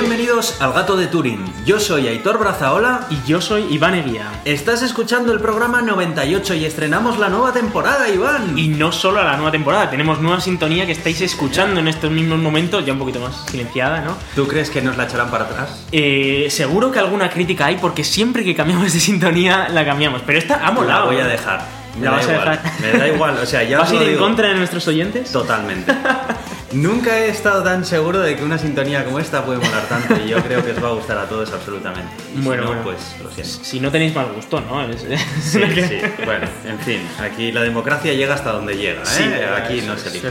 Bienvenidos al Gato de Turín. Yo soy Aitor Brazaola Y yo soy Iván Eguía. Estás escuchando el programa 98 y estrenamos la nueva temporada, Iván. Y no solo a la nueva temporada, tenemos nueva sintonía que estáis escuchando en estos mismos momentos, ya un poquito más silenciada, ¿no? ¿Tú crees que nos la echarán para atrás? Eh, seguro que alguna crítica hay porque siempre que cambiamos de sintonía la cambiamos. Pero esta ha molado. La voy a dejar. Me ¿La da vas a igual. dejar? Me da igual, o sea, ya ¿Vas a ir en contra de nuestros oyentes? Totalmente. Nunca he estado tan seguro de que una sintonía como esta puede molar tanto y yo creo que os va a gustar a todos absolutamente. Y Bueno, si no, bueno. pues lo siento. Si no tenéis mal gusto, ¿no? Es- es Sí, que- sí. Bueno, en fin, aquí la democracia llega hasta donde llega, ¿eh? Sí, aquí no se elige.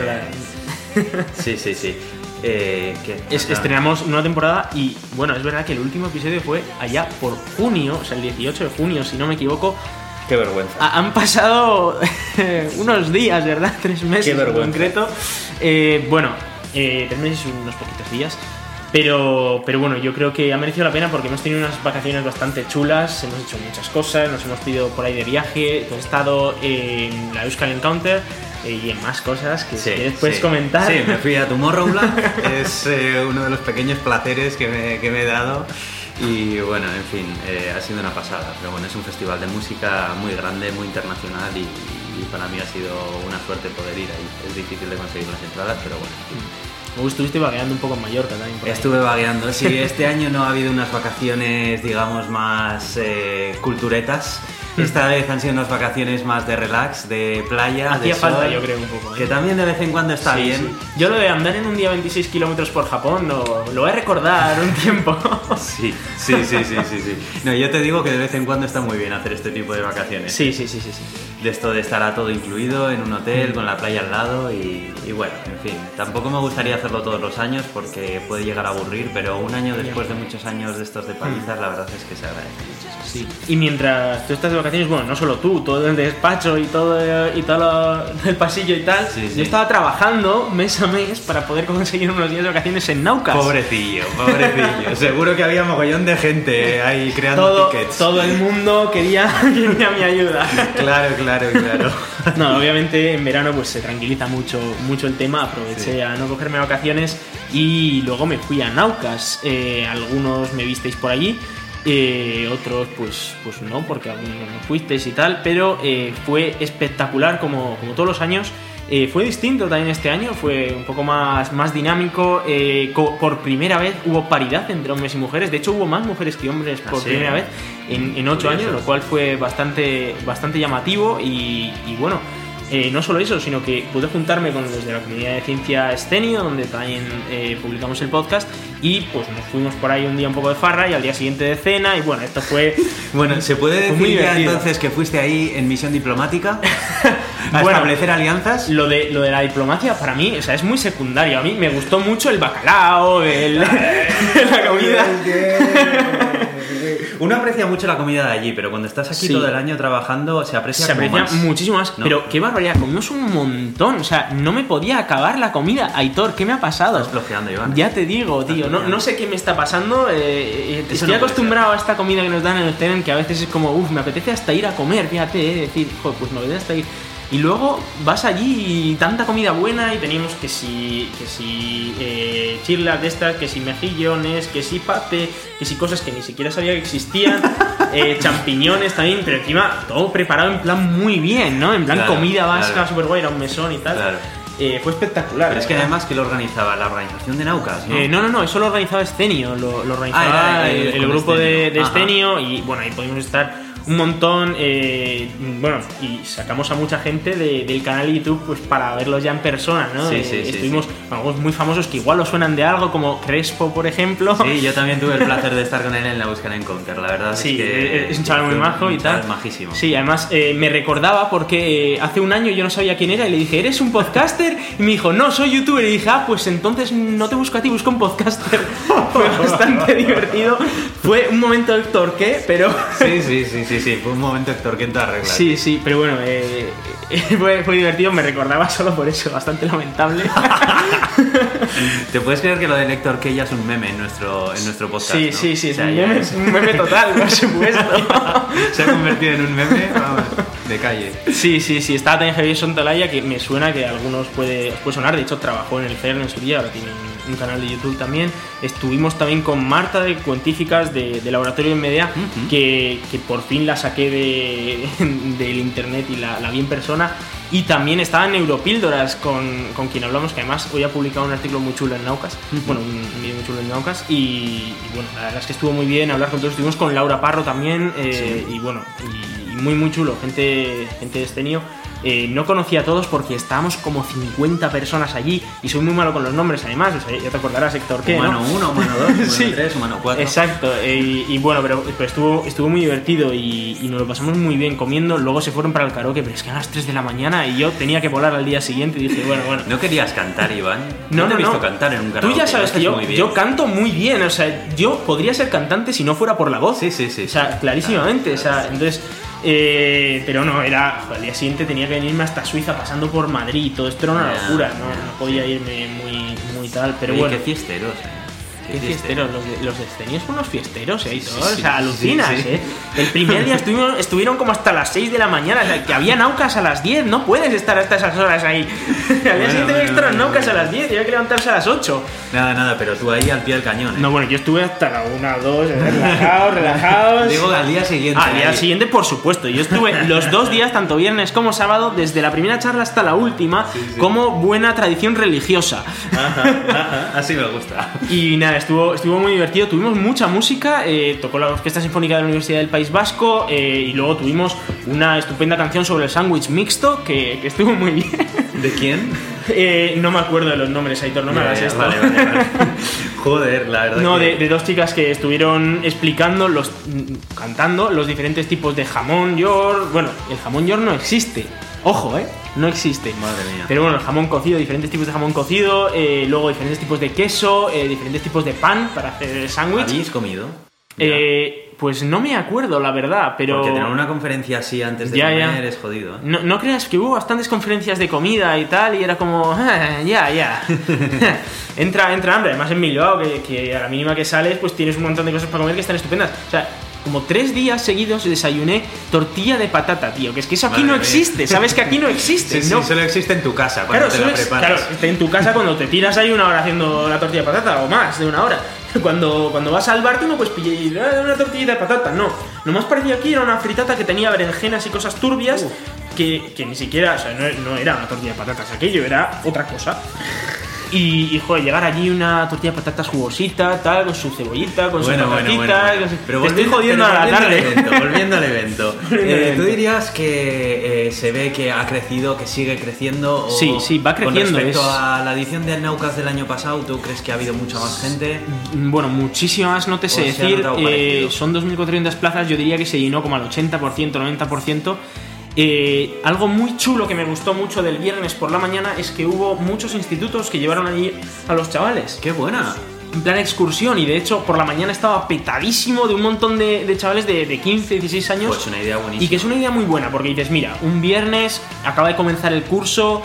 Sí, sí, sí. Eh, estrenamos nueva temporada y bueno, es verdad que el último episodio fue allá por junio, o sea, el 18 de junio, si no me equivoco. Qué vergüenza. Ha- Han pasado unos días, ¿verdad? Tres meses Qué en concreto. Eh, bueno, eh, tres meses y unos poquitos días. Pero, pero bueno, yo creo que ha merecido la pena porque hemos tenido unas vacaciones bastante chulas, hemos hecho muchas cosas, nos hemos ido por ahí de viaje, tú has estado en la Euskal Encounter eh, y en más cosas que si quieres puedes sí. comentar. Sí, me fui a Tomorrowland. es eh, uno de los pequeños placeres que me, que me he dado. Y bueno, en fin, eh, ha sido una pasada. Pero bueno, es un festival de música muy grande, muy internacional y, y para mí ha sido una suerte poder ir ahí. Es difícil de conseguir las entradas, pero bueno. Luego estuviste vagueando un poco en Mallorca también. por ahí. Estuve vagueando. Sí, este año no ha habido unas vacaciones, digamos, más eh, culturetas. Esta vez han sido unas vacaciones más de relax, de playa, Hacía de falta, sol, yo creo, un poco. ¿eh? Que también de vez en cuando está Sí, bien. sí. Yo lo de andar en un día 26 kilómetros por Japón lo, lo voy a recordar un tiempo. Sí, sí, sí, sí, sí, sí. No, yo te digo que de vez en cuando está muy bien hacer este tipo de vacaciones. Sí, sí, sí, sí. sí. De esto de estar a todo incluido en un hotel con la playa al lado y, y bueno, en fin. Tampoco me gustaría hacerlo todos los años porque puede llegar a aburrir, pero un año después de muchos años de estos de palizas, la verdad es que se agradece. Sí. Y mientras tú estás de vacaciones, bueno, no solo tú, todo el despacho y todo, y todo lo- el pasillo y tal, Sí, sí. yo estaba trabajando mes a mes para poder conseguir unos días de vacaciones en Naucas. Pobrecillo, pobrecillo. Seguro que había mogollón de gente ahí creando todo, tickets. todo el mundo quería, quería mi ayuda. Claro, claro, claro. No, obviamente en verano pues se tranquiliza mucho, mucho el tema, aproveché Sí. a no cogerme vacaciones y luego me fui a Naucas. Eh, algunos me visteis por allí, eh, otros pues, pues no, porque algunos no fuisteis y tal, pero eh, fue espectacular como, como todos los años. Eh, fue distinto también este año, fue un poco más, más dinámico. co- por primera vez hubo paridad entre hombres y mujeres. De hecho, hubo más mujeres que hombres por Ah, primera vez en, en ocho años, lo cual fue bastante, bastante llamativo. Y, y bueno, eh, no solo eso, sino que pude juntarme con los de la comunidad de ciencia Estenio, donde también eh, publicamos el podcast. Y pues nos fuimos por ahí un día un poco de farra y al día siguiente de cena. Y bueno, esto fue. Bueno, ¿se puede decir ya entonces que fuiste ahí en misión diplomática? ¿A Bueno. establecer alianzas? Lo de, lo de la diplomacia para mí, o sea, es muy secundario. A mí me gustó mucho el bacalao, el, la comida. Uno aprecia mucho la comida de allí, pero cuando estás aquí Sí. todo el año trabajando se aprecia Se aprecia más. muchísimo más. ¿no? Pero qué barbaridad, comimos un montón. O sea, no me podía acabar la comida. Aitor, ¿qué me ha pasado? Estás flojeando, Iván. Ya te digo, tío, no, no sé qué me está pasando. eh, eh, estoy no acostumbrado a esta comida que nos dan en el tren, que a veces es como, uff, me apetece hasta ir a comer, fíjate, eh, decir, joder, pues me apetece hasta ir. Y luego vas allí y tanta comida buena y teníamos que si, que si eh, chirlas de estas, que si mejillones, que si pape, que si cosas que ni siquiera sabía que existían, eh, champiñones también, pero encima todo preparado en plan muy bien, ¿no? En plan Claro, comida vasca, claro. super guay, era un mesón y tal. Claro. Eh, fue espectacular. Pero es que verdad. además que lo organizaba la organización de Naucas, ¿no? Eh, no, no, no, eso lo organizaba Escenio, lo, lo organizaba Ah, era, eh, el, el con grupo de, Escenio. de. Escenio y bueno, ahí pudimos estar un montón, eh, bueno, y sacamos a mucha gente de- del canal de YouTube pues para verlos ya en persona, ¿no? Sí, Eh, sí, sí, Estuvimos con algunos muy famosos que igual os suenan de algo, como Crespo, por ejemplo. Sí, yo también tuve el placer de estar con él en la búsqueda en Conquer, la verdad Sí, es que... es un chaval muy majo y tal. majísimo. Sí, además eh, me recordaba porque eh, hace un año yo no sabía quién era y le dije, ¿eres un podcaster? Y me dijo, no, soy youtuber. Y dije, ah, pues entonces no te busco a ti, busco un podcaster. Fue bastante divertido. Fue un momento del torque, pero... Sí, sí, sí, sí, sí, fue un momento Héctor todas reglas. Sí, sí, pero bueno, eh, fue, fue divertido, me recordaba solo por eso, bastante lamentable. ¿Te puedes creer que lo de Héctor que ya es un meme en nuestro, en nuestro podcast? Sí, ¿no? sí, sí, O es un meme, es- es un meme total, por supuesto. Se ha convertido en un meme, vamos, de calle. Sí, sí, sí, estaba también Javier Sontolaya, que me suena que a algunos puede, os puede sonar, de hecho trabajó en el CERN en su día, ahora tiene un, un canal de YouTube también. Estuvimos también con Marta de Cuentíficas de, de Laboratorio de Media, que, que por fin la saqué de, del internet y la, la vi en persona. Y también estaba en Neuropíldoras con, con quien hablamos, que además hoy ha publicado un artículo muy chulo en Naucas, bueno, un, un vídeo muy chulo en Naucas. Y, y bueno, la verdad es que estuvo muy bien hablar con todos. Estuvimos con Laura Parro también, eh, y bueno, y, y muy, muy chulo, gente, gente de Estenio. Eh, no conocía a todos porque estábamos como 50 personas allí y soy muy malo con los nombres además, o sea, ya te acordarás Héctor qué, Humano ¿no? 1, humano 2, humano Sí. 3, humano 4. Exacto, eh, y, bueno, pero, pero estuvo, estuvo muy divertido y, y nos lo pasamos muy bien comiendo. Luego se fueron para el karaoke, pero es que a las 3 de la mañana y yo tenía que volar al día siguiente y dije, bueno, bueno. ¿No querías cantar, Iván? No, te no, he visto no. cantar en un karaoke. Tú ya sabes que yo, yo canto muy bien, o sea, yo podría ser cantante si no fuera por la voz. Sí, sí, sí. O sea, clarísimamente, o sea, entonces... eh, pero no, era. al día siguiente tenía que venirme hasta Suiza pasando por Madrid y todo esto era una locura, no, podía irme muy, muy tal, pero Oye, bueno. qué fiesteros, eh. Qué fiesteros, los de, los de son unos fiesteros, ¿eh? Sí, sí, o sea, alucinas, sí, sí. ¿eh? El primer día estuvimos, estuvieron como hasta las 6 de la mañana, o sea, que había naucas a las 10, no puedes estar hasta esas horas ahí. Bueno, había que estar bueno, naucas a las 10, y había que levantarse a las 8. Nada, nada, pero tú ahí al pie del cañón, ¿eh? No, bueno, yo estuve hasta la 1, 2, relajados, relajados. Digo al día siguiente. Al día ahí. siguiente, por supuesto. Yo estuve los dos días, tanto viernes como sábado, desde la primera charla hasta la última, como buena tradición religiosa. Ajá, ajá, así me gusta. Y nada, estuvo, estuvo muy divertido. Tuvimos mucha música. eh, tocó la Orquesta Sinfónica de la Universidad del País Vasco. eh, y luego tuvimos una estupenda canción sobre el sándwich mixto que, que estuvo muy bien. ¿De quién? Eh, no me acuerdo de los nombres, Aitor, no me hagas esto. Vale, vale, vale. Joder, la verdad. No, que- de, de dos chicas que estuvieron explicando, los, cantando los diferentes tipos de jamón york. Bueno, el jamón york no existe. Ojo, ¿eh? No existe. Madre mía. Pero bueno, el jamón cocido, diferentes tipos de jamón cocido, eh, luego diferentes tipos de queso, eh, diferentes tipos de pan para hacer el sándwich. ¿Habéis comido? Eh, pues no me acuerdo, la verdad, pero... Porque tener una conferencia así antes de Ya, comer ya. es jodido. No, no creas que hubo bastantes conferencias de comida y tal, y era como, "Ah, ya, ya. entra, entra hambre. Además, en Bilbao, que, que a la mínima que sales, pues tienes un montón de cosas para comer que están estupendas. O sea, como tres días seguidos desayuné tortilla de patata, tío. Que es que eso aquí Madre no mía. existe. ¿Sabes que aquí no existe? Sí, sí, no. solo existe en tu casa cuando Claro, te la es- preparas. claro, está en tu casa cuando te tiras ahí una hora haciendo la tortilla de patata o más de una hora. Cuando, cuando vas al bar tú no puedes pillar "Ah, una tortilla de patata, no. Lo más parecido aquí era una fritata que tenía berenjenas y cosas turbias que, que ni siquiera, o sea, no, no era una tortilla de patatas, aquello era otra cosa. Y, y, joder, llegar allí una tortilla de patatas jugosita, tal, con su cebollita, con Bueno, su patatita. bueno, bueno. su- Pero te estoy jodiendo pero a la tarde. Evento, volviendo al evento. Eh, ¿Tú dirías que eh, se ve que ha crecido, que sigue creciendo? O Sí, sí, va creciendo, Con respecto es- a la edición de Naucas del año pasado, ¿tú crees que ha habido mucha más gente? Bueno, muchísimas, no te sé decir. eh, son 2.400 plazas, yo diría que se llenó como al 80%, 90%. Eh, algo muy chulo que me gustó mucho del viernes por la mañana es que hubo muchos institutos que llevaron allí a los chavales. ¡Qué buena! En plan excursión, y de hecho por la mañana estaba petadísimo de un montón de, de chavales de, de 15, 16 años. Pues una idea buenísima. Y que es una idea muy buena, porque dices, mira, un viernes acaba de comenzar el curso,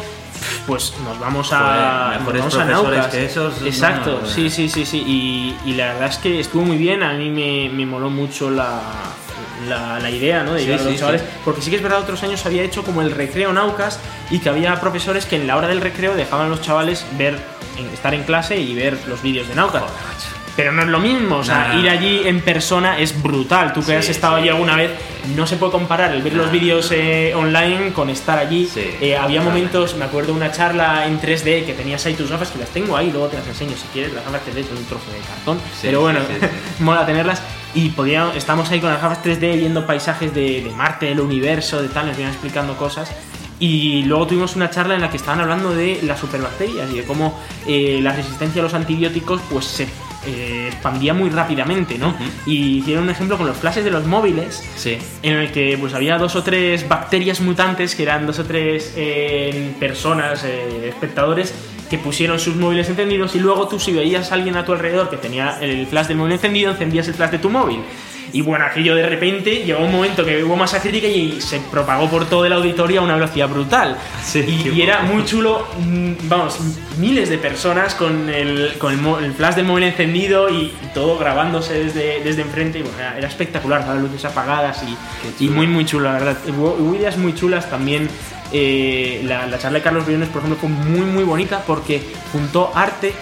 pues nos vamos a, Joder, nos vamos a que esos, no, Exacto, no, sí, sí, sí, sí. Y, y la verdad es que estuvo muy bien, a mí me, me moló mucho la, la, la idea, ¿no? De Sí, llevar a los sí, chavales. sí. Porque sí que es verdad, otros años había hecho como el recreo Naucas y que había profesores que en la hora del recreo dejaban a los chavales ver, en- estar en clase y ver los vídeos de Naucas. Pero no es lo mismo, o sea, Nah. ir allí en persona es brutal. Tú que Sí, has estado sí. allí alguna vez, no se puede comparar el ver los Nah. vídeos eh, online con estar allí. Sí, Eh, había momentos, me acuerdo una charla en 3D que tenías ahí tus gafas, que las tengo ahí, luego te las enseño si quieres. Las gafas 3D son un trozo de cartón, pero bueno, mola tenerlas. Y podía, estamos ahí con las gafas 3D viendo paisajes de, de Marte, del universo, de tal, nos iban explicando cosas. Y luego tuvimos una charla en la que estaban hablando de las superbacterias y de cómo eh, la resistencia a los antibióticos pues se eh, expandía muy rápidamente, ¿no? Y hicieron un ejemplo con los flashes de los móviles Sí. en el que pues había dos o tres bacterias mutantes que eran dos o tres eh, personas, eh, espectadores que pusieron sus móviles encendidos y luego tú si veías a alguien a tu alrededor que tenía el flash del móvil encendido, encendías el flash de tu móvil. Y bueno, aquello de repente llegó un momento que hubo masa crítica y se propagó por todo el auditorio a una velocidad brutal. Sí, y, era muy chulo, mm, vamos, miles de personas con el, con el, flash del móvil encendido y, todo grabándose desde, desde enfrente. Y bueno, era, era espectacular, las luces apagadas y, y muy, muy chulo, la verdad. Hubo, hubo ideas muy chulas también. eh, la, la charla de Carlos Briones, por ejemplo, fue muy, muy bonita porque juntó arte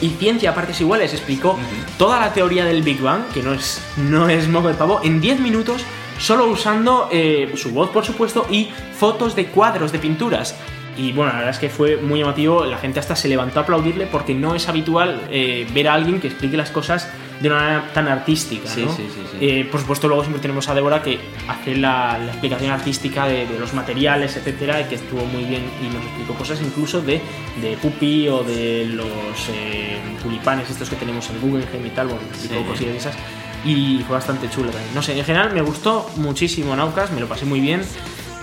y ciencia a partes iguales. Explicó toda la teoría del Big Bang, que no es, no es moco de pavo, en 10 minutos, solo usando eh, su voz, por supuesto, y fotos de cuadros, de pinturas. Y bueno, la verdad es que fue muy llamativo, la gente hasta se levantó a aplaudirle porque no es habitual eh, ver a alguien que explique las cosas de una manera tan artística. Sí, ¿no? sí, sí, sí. Eh, por supuesto, luego siempre tenemos a Débora que hace la, la explicación artística de, de los materiales, etcétera, y que estuvo muy bien y nos explicó cosas incluso de, de Pupi o de los eh, tulipanes estos que tenemos en Guggenheim y tal, bueno, explicó cosillas de esas. Y fue bastante chulo también. No sé, en general me gustó muchísimo Naucas, me lo pasé muy bien.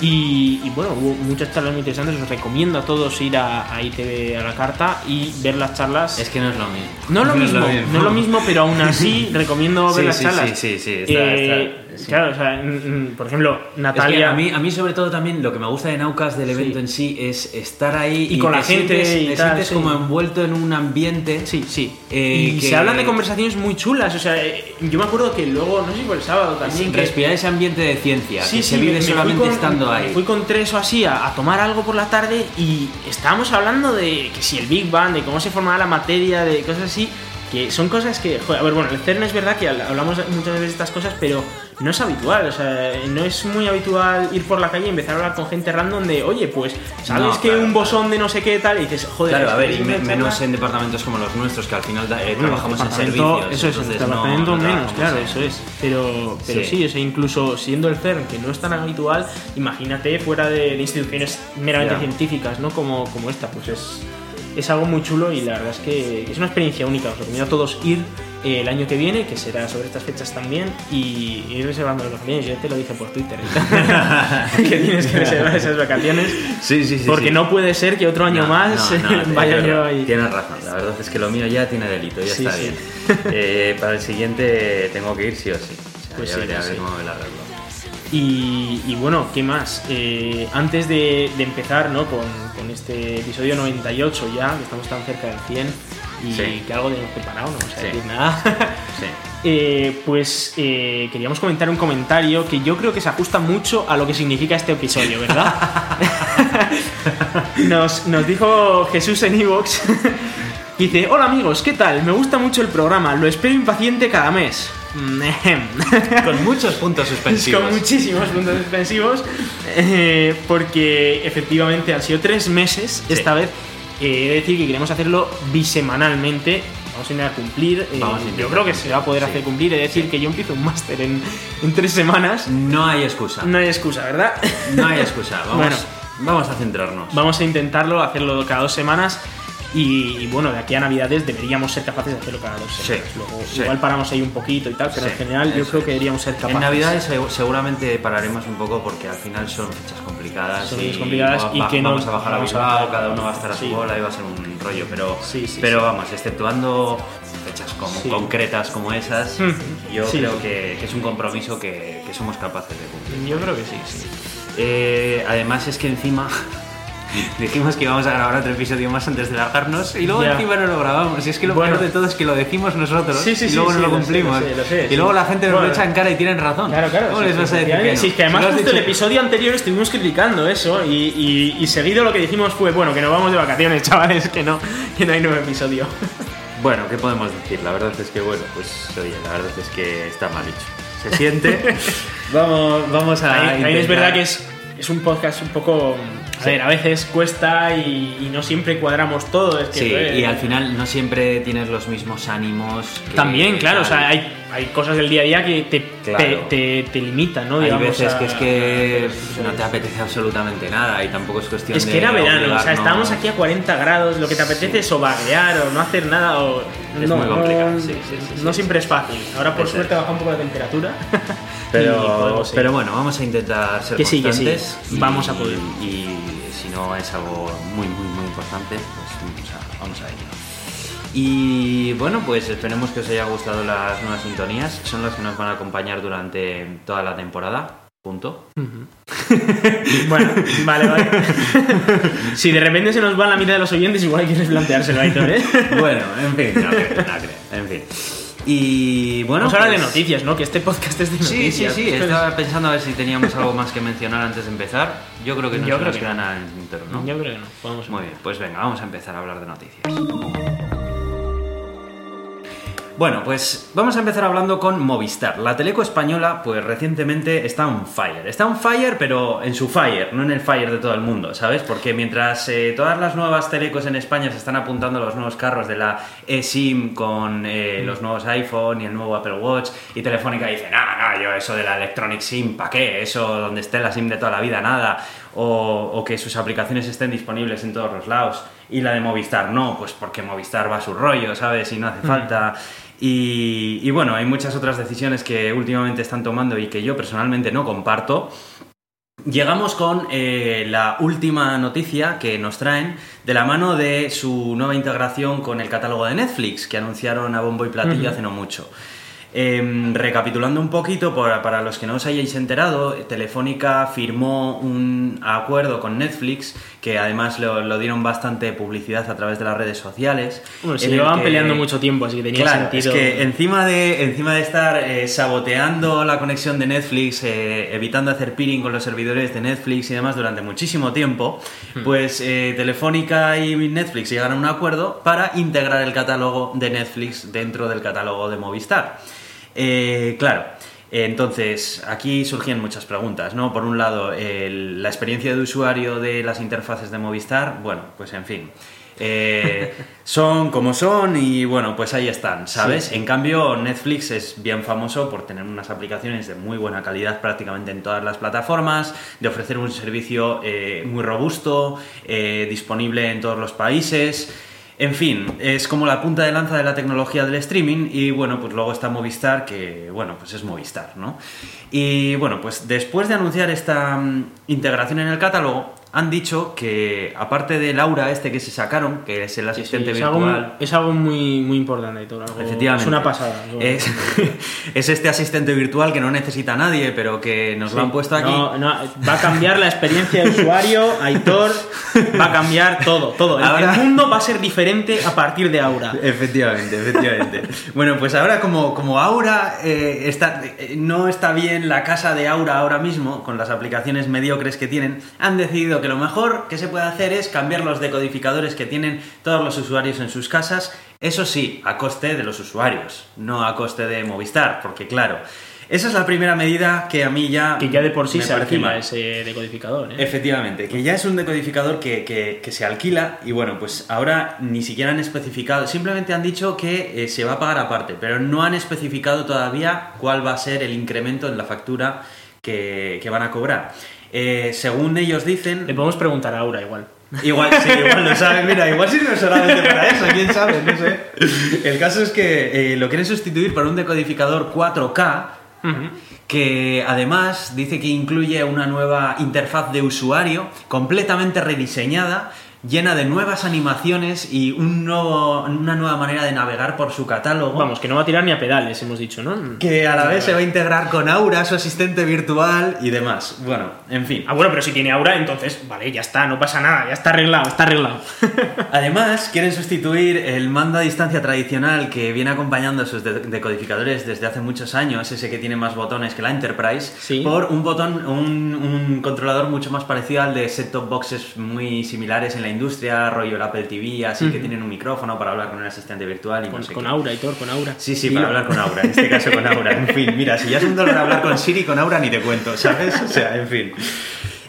Y, y bueno, hubo muchas charlas muy interesantes. Os recomiendo a todos ir a, a ITV a la carta y ver las charlas. Es que no es lo mismo. No es lo mismo, no es lo mismo, pero aún así recomiendo ver Sí, las sí, charlas. sí, sí, sí, está- Eh, está- sí. Claro, o sea, mm, mm, por ejemplo, Es que Natalia. a mí, a mí sobre todo también lo que me gusta de Naucas del evento Sí. en sí es estar ahí Y con te la gente sientes, y te tal, sientes sí. como envuelto en un ambiente. Sí, sí. Eh, y que- se hablan de conversaciones muy chulas. O sea, eh, yo me acuerdo que luego, no sé si fue el sábado también. que- Respirar ese ambiente de ciencia Sí, que sí, se vive solamente con- estando ahí. Fui con tres o así a, a tomar algo por la tarde y estábamos hablando de que si el Big Bang, de cómo se formaba la materia, de cosas así, que son cosas que, joder, a ver, bueno, el CERN es verdad que habl- hablamos muchas veces de estas cosas, pero no es habitual, o sea, no es muy habitual ir por la calle y empezar a hablar con gente random de, oye, pues, ¿sabes No, que claro, un bosón de no sé qué tal? Y dices, joder, Claro, a ver, y me- menos en departamentos como los nuestros, que al final eh, bueno, trabajamos en servicios. Eso es, en departamento no menos, claro, eso es. Pero, pero sí. Sí. o sea, incluso siendo el CERN, que no es tan habitual, imagínate fuera de, de instituciones meramente Ya. científicas, ¿no? Como, como esta, pues es, es algo muy chulo y la verdad es que es una experiencia única. Os recomiendo a todos ir eh, el año que viene, que será sobre estas fechas también, y ir reservando las vacaciones. Yo te lo dije por Twitter, que tienes que reservar esas vacaciones. Sí, sí, sí. Porque sí. no puede ser que otro año No, más no, no, vaya yo ahí. Tienes razón, la verdad es que lo mío ya tiene delito, ya Sí, está sí. bien. Eh, para el siguiente tengo que ir sí o sí. O sea, Pues ya sí, veré a pues ver cómo me la arreglo. Y, y bueno, ¿qué más? Eh, antes de, de empezar ¿no? con este episodio 98 ya, que estamos tan cerca del 100 y Sí. que algo tenemos preparado, no vamos a Sí. decir nada, Sí. eh, pues eh, queríamos comentar un comentario que yo creo que se ajusta mucho a lo que significa este episodio, ¿verdad? nos, nos dijo Jesús en Evox. Dice, hola amigos, ¿qué tal? Me gusta mucho el programa, lo espero impaciente cada mes. Con muchos puntos suspensivos. Con muchísimos puntos suspensivos. eh, porque efectivamente han sido tres meses esta vez. Eh, he de decir que queremos hacerlo bisemanalmente. Vamos a cumplir. eh, a yo intentar creo que se va a poder cumplir, hacer cumplir. He de decir que yo empiezo un máster en, en tres semanas. No hay excusa. No hay excusa, ¿verdad? No hay excusa. Vamos, Bueno. vamos a centrarnos. Vamos a intentarlo, hacerlo cada dos semanas. Y, y bueno, de aquí a Navidades deberíamos ser capaces de hacerlo cada dos semanas. Sí, Luego, sí. igual paramos ahí un poquito y tal, pero Sí, en general yo creo que deberíamos ser capaces. En Navidades segu- seguramente pararemos un poco porque al final son fechas complicadas. Son y fechas complicadas va- y no- vamos a bajar a Bilbao, cada uno va a estar a su bola y va a ser un rollo. Pero, pero vamos, exceptuando fechas como concretas como esas, Mm. yo creo. Que, que es un compromiso que, que somos capaces de cumplir. Yo creo que sí, sí. Eh, además es que encima dijimos que íbamos a grabar otro episodio más antes de largarnos y luego Ya. encima no lo grabamos. Y es que lo Bueno. peor de todo es que lo decimos nosotros Sí, sí, y luego sí, no lo cumplimos. lo sé, lo sé, y sí. luego la gente nos Bueno. lo echa en cara y tienen razón. Claro, claro. ¿Cómo sí, les vas a decir que no? Sí, que además Si justo el dicho- episodio anterior estuvimos criticando eso y, y- y seguido lo que dijimos fue, bueno, que nos vamos de vacaciones, chavales, que no, que no hay nuevo episodio. Bueno, ¿qué podemos decir? La verdad es que, bueno, pues oye, la verdad es que está mal hecho. Se siente. vamos, vamos a. También, también es verdad que es, es un podcast un poco... A Sí. ver, a veces cuesta y, y no siempre cuadramos todo. Es que, Sí, y al final no siempre tienes los mismos ánimos. que También, claro, o sea, hay, hay cosas del día a día que te, Claro. te, te, te limitan, ¿no? Hay Digamos, veces a- que es que a- no te apetece absolutamente nada y tampoco es cuestión Es de. que era verano, o sea, estábamos aquí a 40 grados, lo que te apetece es o vaguear o no hacer nada o... Es no, muy complicado, no- sí, sí, sí, no sí. siempre es fácil. Ahora por Eso suerte es. baja un poco la temperatura. Pero, bueno, vamos a intentar ser Que sí, que sí. constantes. y- Vamos a poder. Y, si no es algo muy, muy, muy importante, pues vamos a, vamos a ello. Y bueno, pues esperemos que os haya gustado las nuevas sintonías. Son las que nos van a acompañar durante toda la temporada. Punto. Bueno, vale, vale. si de repente se nos va la mitad de los oyentes, igual hay que replanteárselo, Aitor, ¿eh? Bueno, en fin, no creo, no creo, En fin. Y bueno. Vamos a hablar de pues- noticias, ¿no? Que este podcast es de Sí, sí, noticias. sí. Estaba pensando a ver si teníamos algo más que mencionar antes de empezar. Yo creo que no Yo se creo nos que queda no. nada en el ¿no? Yo creo que no. Podemos Muy bien, pues venga, vamos a empezar a hablar de noticias. Bueno, pues vamos a empezar hablando con Movistar. La teleco española, pues recientemente está on fire. Está on fire, pero en su fire, no en el fire de todo el mundo, ¿sabes? Porque mientras eh, todas las nuevas telecos en España se están apuntando a los nuevos carros de la eSIM con eh, los nuevos iPhone y el nuevo Apple Watch, y Telefónica dice, no, no, yo eso de la Electronic SIM, ¿para qué? Eso donde esté la SIM de toda la vida, nada. O, o que sus aplicaciones estén disponibles en todos los lados. Y la de Movistar, no, pues porque Movistar va a su rollo, ¿sabes? Y no hace falta. Y, y bueno, hay muchas otras decisiones que últimamente están tomando y que yo personalmente no comparto. Llegamos con eh, la última noticia que nos traen de la mano de su nueva integración con el catálogo de Netflix, que anunciaron a bombo y platillo hace no mucho. Em, recapitulando un poquito, para, para los que no os hayáis enterado, Telefónica firmó un acuerdo con Netflix, que además lo, lo dieron bastante publicidad a través de las redes sociales. Bueno, se llevaban que- peleando mucho tiempo, así que tenía Claro, sentido. es que encima de, encima de estar eh, saboteando la conexión de Netflix, eh, evitando hacer peering con los servidores de Netflix y demás durante muchísimo tiempo, Hmm. pues eh, Telefónica y Netflix llegaron a un acuerdo para integrar el catálogo de Netflix dentro del catálogo de Movistar. Eh, claro. Entonces, aquí surgían muchas preguntas, ¿no? Por un lado, el- la experiencia de usuario de las interfaces de Movistar, bueno, pues en fin, eh, son como son y bueno, pues ahí están, ¿sabes? Sí, sí. En cambio, Netflix es bien famoso por tener unas aplicaciones de muy buena calidad prácticamente en todas las plataformas, de ofrecer un servicio eh, muy robusto, eh, disponible en todos los países. En fin, es como la punta de lanza de la tecnología del streaming y bueno, pues luego está Movistar, que bueno, pues es Movistar, ¿no? Y bueno, pues después de anunciar esta mm, integración en el catálogo, han dicho que aparte del Aura este que se sacaron, que es el Sí, sí, asistente es, virtual... algo, es algo muy, muy importante, Héctor, algo- Efectivamente. Es una pasada. Es, es este asistente virtual que no necesita a nadie, pero que nos lo han Sí. puesto aquí. No, no, va a cambiar la experiencia de usuario, Aitor, va a cambiar todo, todo. El- Ahora- El mundo va a ser diferente a partir de ahora. Efectivamente, efectivamente. bueno, pues ahora como, como Aura eh, está, eh, no está bien la casa de Aura ahora mismo, con las aplicaciones mediocres que tienen, han decidido que lo mejor que se puede hacer es cambiar los decodificadores que tienen todos los usuarios en sus casas, eso sí, a coste de los usuarios, no a coste de Movistar, porque claro, esa es la primera medida que a mí ya... Que ya de por sí se alquila mal. ese decodificador. ¿eh? Efectivamente, que ya es un decodificador que, que- que se alquila y bueno, pues ahora ni siquiera han especificado, simplemente han dicho que eh, se va a pagar aparte, pero no han especificado todavía cuál va a ser el incremento en la factura que, que van a cobrar. Eh, según ellos dicen, Le podemos preguntar a Aura igual. Igual, sí, igual lo saben. Mira, igual sirve solamente para eso, quién sabe, no sé. El caso es que eh, lo quieren sustituir por un decodificador 4K Ujú. que además dice que incluye una nueva interfaz de usuario completamente rediseñada, llena de nuevas animaciones y un nuevo- una nueva manera de navegar por su catálogo. Vamos, que no va a tirar ni a pedales, hemos dicho, ¿no? Que a la vez se va a integrar con Aura, su asistente virtual y demás. Bueno, en fin. Ah, bueno, pero si tiene Aura, entonces, vale, ya está, no pasa nada, ya está arreglado, está arreglado. Además, quieren sustituir el mando a distancia tradicional que viene acompañando a sus de- decodificadores desde hace muchos años, ese que tiene más botones que la Enterprise, Sí. por un botón, un, un controlador mucho más parecido al de set-top boxes muy similares en la industria, rollo el Apple TV, así que tienen un micrófono para hablar con un asistente virtual y Con, no sé con qué. Aura, Aitor, con Aura. Sí, sí, para hablar con Aura, en este caso con Aura. En fin, mira, si ya es un dolor hablar con Siri, con Aura ni te cuento, ¿sabes? O sea, en fin.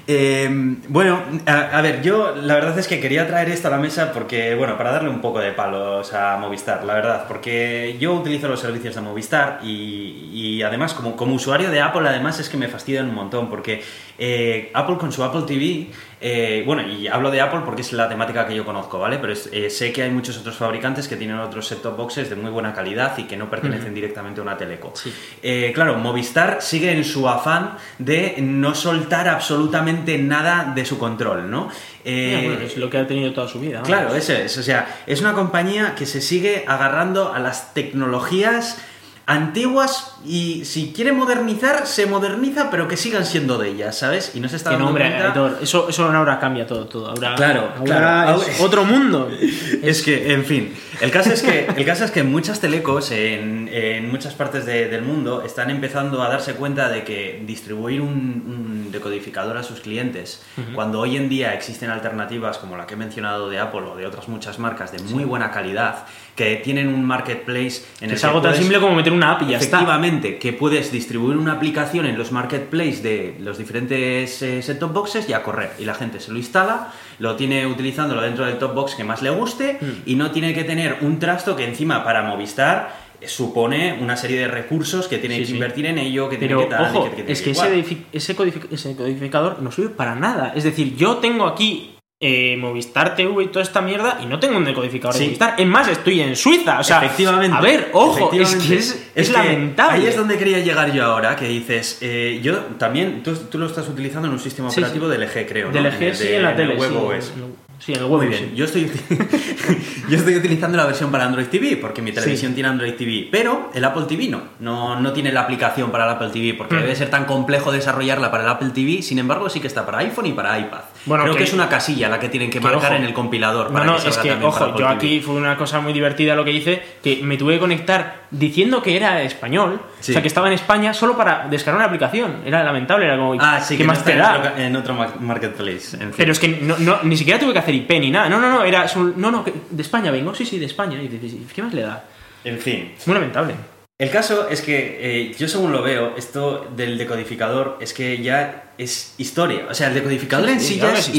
Eh, bueno, a, a ver, yo la verdad es que quería traer esto a la mesa porque, bueno, para darle un poco de palos a Movistar, la verdad, porque yo utilizo los servicios de Movistar y, y además como, como usuario de Apple, además es que me fastidian un montón porque eh, Apple con su Apple TV, eh, bueno, y hablo de Apple porque es la temática que yo conozco, ¿vale? Pero es- eh, sé que hay muchos otros fabricantes que tienen otros set-top boxes de muy buena calidad y que no pertenecen directamente a una teleco. Sí. Eh, claro, Movistar sigue en su afán de no soltar absolutamente nada de su control, ¿no? Bueno, es lo que ha tenido toda su vida. Claro, eso es. O sea, es una compañía que se sigue agarrando a las tecnologías antiguas y si quiere modernizar, se moderniza, pero que sigan siendo de ellas, ¿sabes? Y no se está dando hombre, cuenta- Aitor, eso, eso ahora cambia todo, todo. Ahora, Claro, ahora claro. es otro mundo. Es que, en fin, el caso es que, el caso es que muchas telecos en, en muchas partes de- del mundo están empezando a darse cuenta de que distribuir un, un decodificador a sus clientes, cuando hoy en día existen alternativas como la que he mencionado de Apple o de otras muchas marcas de muy buena calidad, que tienen un marketplace en el es que algo tan puedes- simple como meter una app y ya está. Efectivamente, que puedes distribuir una aplicación en los marketplaces de los diferentes eh, set-top boxes y a correr. Y la gente se lo instala, lo tiene utilizándolo dentro del top box que más le guste Mm. y no tiene que tener un trasto que encima para Movistar eh, supone una serie de recursos que tiene Sí, que sí. invertir en ello, que Pero tiene que tal, ojo, que, que es que ese, ese codificador no sirve para nada. Es decir, yo tengo aquí eh, Movistar TV y toda esta mierda y no tengo un decodificador Sí. de Movistar. Es más, estoy en Suiza. O sea, efectivamente. a ver, ojo, es efectivamente. que es, es que lamentable. Ahí es donde quería llegar yo ahora, que dices, eh, yo también, tú, tú lo estás utilizando en un sistema Sí, operativo de LG, creo, ¿no? Del En LG, el sí, en la el tele. Sí, Sí, en el huevo. Muy bien, yo estoy, yo estoy utilizando la versión para Android TV porque mi televisión Sí. tiene Android TV, pero el Apple TV no. no, no tiene la aplicación para el Apple TV porque Mm. debe ser tan complejo desarrollarla para el Apple TV, sin embargo sí que está para iPhone y para iPad. Bueno, Creo que- que, es una casilla la que tienen que, que, marcar ojo. en el compilador. No, Para no, que es que, ojo, yo TV. aquí fue una cosa muy divertida lo que hice, que me tuve que conectar diciendo que era español, Sí. o sea, que estaba en España solo para descargar una aplicación. Era lamentable, era como, Ah, sí, ¿qué que más te da? en otro ma- marketplace. en fin. Pero es que no, no- ni siquiera tuve que hacer IP ni nada. No, no, no, era no, no, de España vengo, sí, sí, de España. Y dices, ¿qué más le da? En fin. Muy lamentable. El caso es que eh, yo según lo veo, esto del decodificador es que ya es historia. O sea, el decodificador Sí, en sí, sí ya es historia.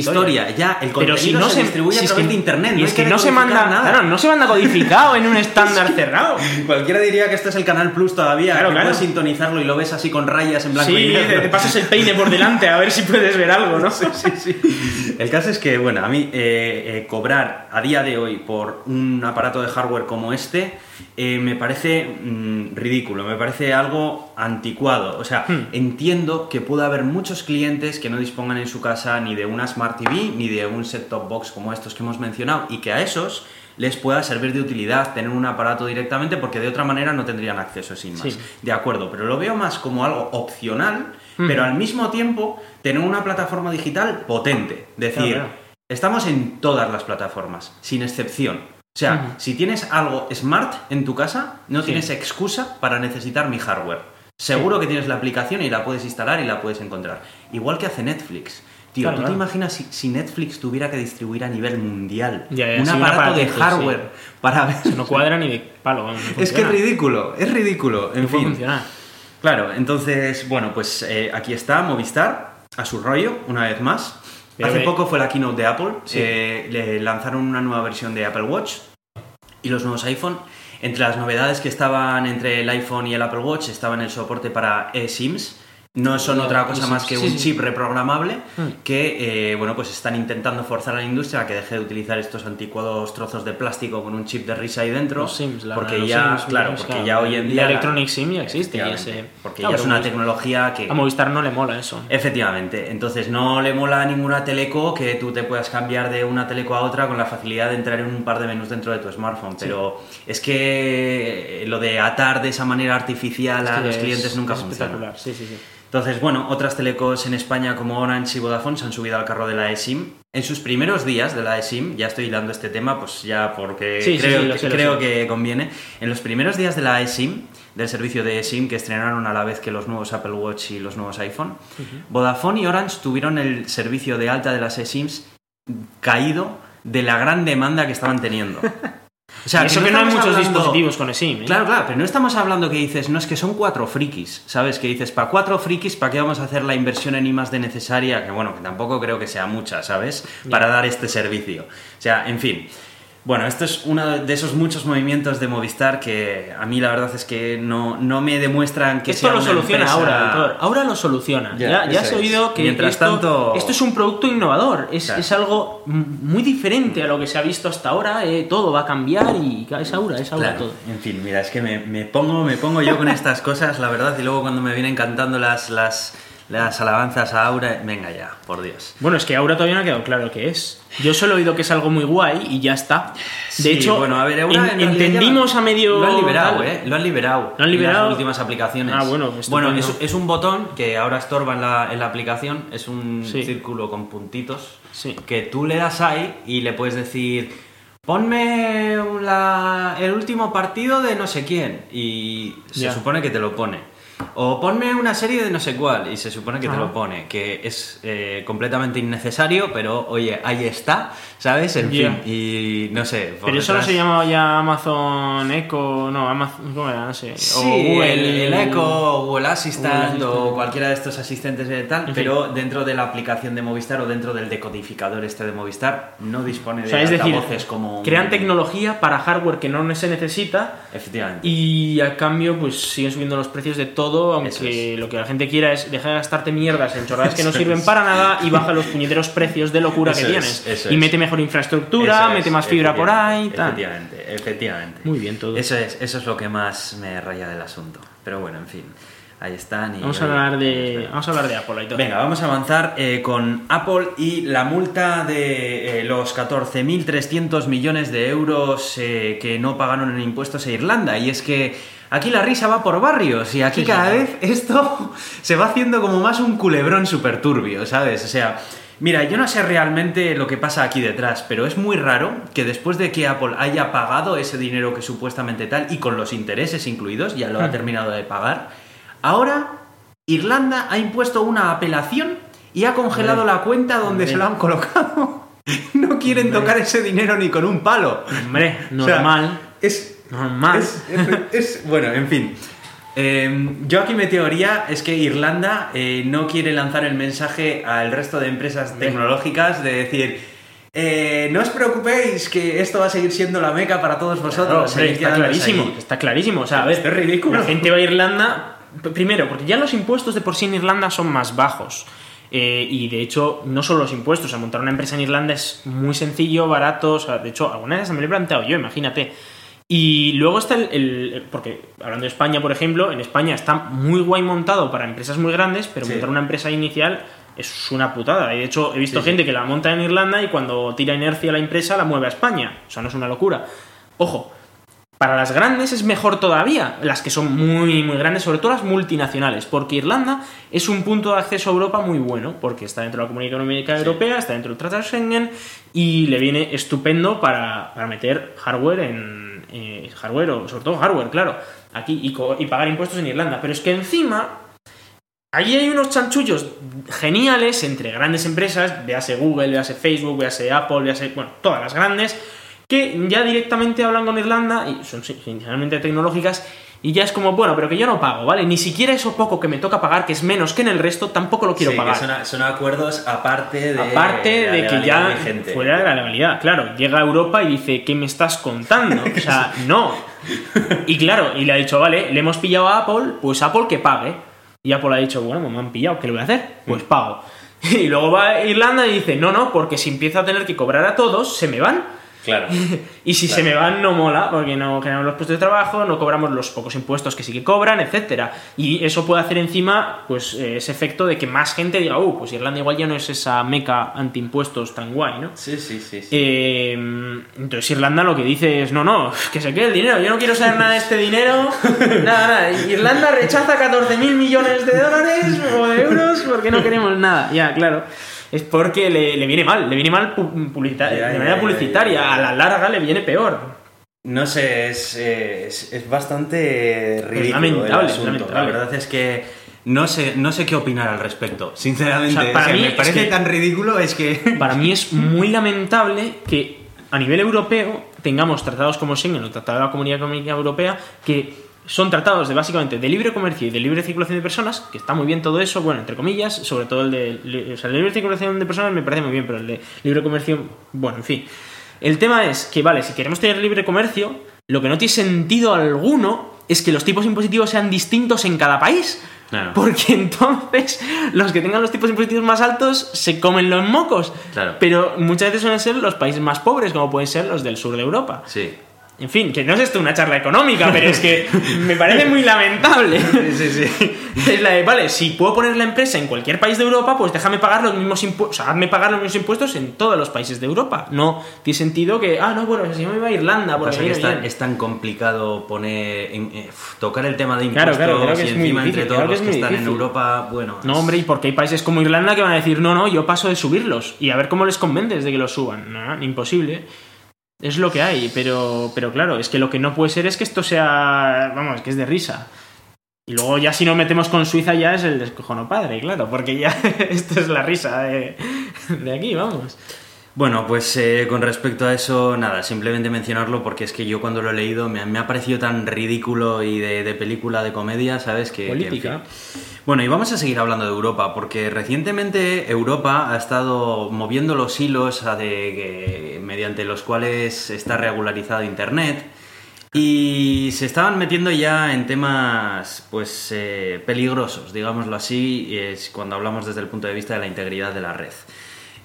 historia. Ya el Pero contenido si no se, se distribuye si a es través que- de internet. Y no es que no se manda, nada. claro, no se manda codificado en un estándar cerrado. Cualquiera diría que esto es el Canal Plus todavía. Claro, que claro. puedes sintonizarlo y lo ves así con rayas en blanco y Sí, negro. te, te pasas el peine por delante a ver si puedes ver algo, ¿no? El caso es que, bueno, a mí eh, eh, cobrar a día de hoy por un aparato de hardware como este eh, me parece mm, ridículo, me parece algo anticuado. O sea, Hmm. entiendo que pueda haber muchos clientes que no dispongan en su casa ni de una Smart TV ni de un set-top box como estos que hemos mencionado y que a esos les pueda servir de utilidad tener un aparato directamente porque de otra manera no tendrían acceso sin más. Sí. De acuerdo, pero lo veo más como algo opcional, Ujú. pero al mismo tiempo tener una plataforma digital potente. Decir, Claro, claro. estamos en todas las plataformas, sin excepción. O sea, Ujú. si tienes algo smart en tu casa, no Sí. tienes excusa para necesitar mi hardware. Seguro que tienes la aplicación y la puedes instalar y la puedes encontrar. Igual que hace Netflix. Tío, Claro, ¿tú claro. te imaginas si, si Netflix tuviera que distribuir a nivel mundial Ya, ya, un sí, un aparato de hardware para ver... No cuadra ni de palo. no Es que es ridículo, es ridículo. En No fin. Claro, entonces, bueno, pues eh, aquí está Movistar, a su rollo, una vez más. Pero Hace poco fue la keynote de Apple, Sí. eh, le lanzaron una nueva versión de Apple Watch y los nuevos iPhone. Entre las novedades que estaban entre el iPhone y el Apple Watch estaban el soporte para eSIMs. No son otra cosa más que un chip reprogramable Mm. que, eh, bueno, pues están intentando forzar a la industria a que deje de utilizar estos anticuados trozos de plástico con un chip de risa ahí dentro. Los Sims, la- porque los ya, Sims, claro, porque claro, ya hoy en la día... Electronic SIM ya existe Porque Claro, ya es una tecnología que... A Movistar no le mola eso. Efectivamente, entonces no le mola a ninguna teleco que tú te puedas cambiar de una teleco a otra con la facilidad de entrar en un par de menús dentro de tu smartphone, pero es que lo de atar de esa manera artificial a Es que los es- clientes nunca es funciona. espectacular, sí, sí, sí. Entonces, bueno, otras telecos en España como Orange y Vodafone se han subido al carro de la eSIM. En sus primeros días de la eSIM, ya estoy hilando este tema, pues ya porque Sí, sí, creo, sí, que- sé, creo que conviene. En los primeros días de la eSIM, del servicio de eSIM que estrenaron a la vez que los nuevos Apple Watch y los nuevos iPhone, Vodafone y Orange tuvieron el servicio de alta de las eSIMs caído de la gran demanda que estaban teniendo. O sea, Y eso que no hay muchos hablando- dispositivos con eSIM. ¿eh? Claro, claro, pero no estamos hablando que dices, no es que son cuatro frikis, ¿sabes? Que dices, para cuatro frikis, ¿para qué vamos a hacer la inversión en I más de necesaria? Que bueno, que tampoco creo que sea mucha, ¿sabes? Para dar este servicio. O sea, en fin. Bueno, esto es uno de esos muchos movimientos de Movistar que a mí la verdad es que no, no me demuestran que Esto sea lo una soluciona empresa- ahora, Aitor. Ahora lo soluciona. Ya, Ya, ya eso has es. oído que Mientras esto, tanto- esto es un producto innovador. Es, Claro. es algo muy diferente a lo que se ha visto hasta ahora. eh, todo va a cambiar y es ahora, es ahora Claro, todo. En fin, mira, es que me, me pongo, me pongo yo con estas cosas, la verdad, y luego cuando me vienen cantando las, las, las alabanzas a Aura. Venga ya, por Dios. Bueno, es que Aura todavía no ha quedado claro qué es. Yo solo he oído que es algo muy guay y ya está. De Sí, hecho, bueno, a ver, Aura en- en entendimos a medio. Lo han liberado, tal. ¿eh? Lo han liberado. ¿Lo han en liberado? las últimas aplicaciones. Ah, bueno, Bueno, es, es un botón que ahora estorba en la, en la aplicación. Es un Sí. círculo con puntitos. Sí. Que tú le das ahí y le puedes decir. Ponme la- el último partido de no sé quién. Y se Ya. supone que te lo pone. O ponme una serie de no sé cuál. Y se supone que te lo pone. Que es eh, completamente innecesario, pero oye, ahí está. ¿Sabes? En fin. Y no sé. Pero eso no se llamaba ya Amazon Echo, no, Amazon, ¿cómo era? No sé. O Sí, Google, el, el Echo, Google Assistant, Google Assistant. o cualquiera de estos asistentes de tal, En fin. pero dentro de la aplicación de Movistar o dentro del decodificador este de Movistar no dispone O de sea, es decir, altavoces como... un- crean tecnología para hardware que no se necesita Efectivamente. y a cambio pues siguen subiendo los precios de todo, aunque Eso es. lo que la gente quiera es dejar de gastarte mierdas en chorradas que no sirven para nada y baja los puñeteros precios de locura Eso que es, tienes. y mete mejor infraestructura, mete más fibra por ahí, tal. Efectivamente, efectivamente. Muy bien todo. Eso es, eso es lo que más me raya del asunto. Pero bueno, en fin, ahí están. y Vamos a hablar ahí de vamos a hablar de Apple y todo. Venga, vamos a avanzar eh, con Apple y la multa de eh, los 14.300 millones de euros eh, que no pagaron en impuestos a Irlanda. Y es que aquí la risa va por barrios y aquí Sí, cada sí. vez esto se va haciendo como más un culebrón súper turbio, ¿sabes? O sea... Mira, yo no sé realmente lo que pasa aquí detrás, pero es muy raro que después de que Apple haya pagado ese dinero que supuestamente tal, y con los intereses incluidos, ya lo ha Hmm. terminado de pagar, ahora Irlanda ha impuesto una apelación y ha congelado Hombre. la cuenta donde Hombre. se lo han colocado. No quieren Hombre. tocar ese dinero ni con un palo. Hombre, O sea, normal. es, normal. es, es- es- bueno, en fin. Eh, yo aquí mi teoría es que Irlanda eh, no quiere lanzar el mensaje al resto de empresas tecnológicas de decir, eh, no os preocupéis que esto va a seguir siendo la meca para todos vosotros. está clarísimo, ahí". está clarísimo. O sea, a ver, Es ridículo. La gente va a Irlanda. Primero, porque ya los impuestos de por sí en Irlanda son más bajos. Eh, y de hecho, no solo los impuestos, o sea, montar una empresa en Irlanda es muy sencillo, barato. O sea, de hecho, alguna vez me lo he planteado yo, imagínate. Y luego está el, el- Porque hablando de España, por ejemplo, en España está muy guay montado para empresas muy grandes, pero Sí. montar una empresa inicial es una putada. Y de hecho, he visto Sí, sí. gente que la monta en Irlanda y cuando tira inercia la empresa la mueve a España. O sea, no es una locura. Ojo, para las grandes es mejor todavía, las que son muy, muy grandes, sobre todo las multinacionales, porque Irlanda es un punto de acceso a Europa muy bueno, porque está dentro de la Comunidad Económica Europea, está dentro del Tratado Schengen y le viene estupendo para, para meter hardware en. Eh, hardware, o sobre todo hardware, claro, aquí y, pagar impuestos en Irlanda. Pero es que encima. Allí hay unos chanchullos geniales entre grandes empresas, véase Google, véase Facebook, véase Apple, véase, bueno, todas las grandes, que ya directamente hablan con Irlanda y son sí, inicialmente tecnológicas y ya es como, bueno, pero que yo no pago, ¿vale? Ni siquiera eso poco que me toca pagar, que es menos que en el resto, tampoco lo quiero Sí, que pagar. son, a- son acuerdos aparte de. Aparte de que ya vigente. fuera de la legalidad, claro, llega a Europa y dice, ¿qué me estás contando? O sea, no. Y claro, y le ha dicho, vale, le hemos pillado a Apple, pues Apple que pague. Y Apple ha dicho, bueno, pues me han pillado, ¿qué le voy a hacer? Pues Mm. pago. Y luego va a Irlanda y dice, no, no, porque si empiezo a tener que cobrar a todos, se me van. Claro. Y si se me van no mola, porque no generamos los puestos de trabajo, no cobramos los pocos impuestos que sí que cobran, etcétera. Y eso puede hacer encima pues eh, ese efecto de que más gente diga, uh, pues Irlanda igual ya no es esa meca antiimpuestos tan guay, ¿no? Sí, sí, sí. sí. Eh, entonces Irlanda lo que dice es, no, no, que se quede el dinero, yo no quiero saber nada de este dinero, nada, nada. Irlanda rechaza 14.000 millones de dólares o de euros porque no queremos nada. Ya, claro. Es porque le, le viene mal, le viene mal publicita- de manera publicitaria, a la larga le viene peor. No sé, es, es, es bastante ridículo lamentable, el es asunto. lamentable. La verdad es que no sé, no sé qué opinar al respecto. Sinceramente, O sea, para O sea, mí me es parece que- tan ridículo es que... Para mí es muy lamentable que a nivel europeo tengamos tratados como Schengen o Tratado de la Comunidad Económica Europea que son tratados de básicamente de libre comercio y de libre circulación de personas, que está muy bien todo eso, bueno, entre comillas, sobre todo el de, o sea, el de libre circulación de personas me parece muy bien, pero el de libre comercio, bueno, en fin. El tema es que, vale, si queremos tener libre comercio, lo que no tiene sentido alguno es que los tipos impositivos sean distintos en cada país. Claro. Porque entonces los que tengan los tipos impositivos más altos se comen los mocos. Claro. Pero muchas veces suelen ser los países más pobres, como pueden ser los del sur de Europa. Sí. En fin, que no es esto una charla económica, pero es que me parece muy lamentable. Sí, sí, sí. Es la de, vale, si puedo poner la empresa en cualquier país de Europa, pues déjame pagar los mismos impuestos, o sea, hazme pagar los mismos impuestos en todos los países de Europa. No tiene sentido que, ah, no, bueno, si yo me iba a Irlanda, viene es tan, es tan complicado poner eh, tocar el tema de Claro, impuestos claro, que y encima entre todos claro que los que están en. Europa, bueno. No, hombre, y porque hay países como Irlanda que van a decir, no, no, yo paso de subirlos y a ver cómo les convences de que los suban. No, imposible. Es lo que hay, pero, pero claro, es que lo que no puede ser es que esto sea, vamos, que es de risa. Y luego ya si nos metemos con Suiza ya es el descojono padre, claro, porque ya esto es la risa de, de aquí, vamos. Bueno, pues eh, con respecto a eso, nada, simplemente mencionarlo porque es que yo cuando lo he leído me, ha- me ha parecido tan ridículo y de, de película de comedia, ¿sabes? Que, que, en Política. fin. Bueno, y vamos a seguir hablando de Europa, porque recientemente Europa ha estado moviendo los hilos a de, mediante los cuales está regularizado Internet y se estaban metiendo ya en temas pues eh, peligrosos, digámoslo así, cuando hablamos desde el punto de vista de la integridad de la red.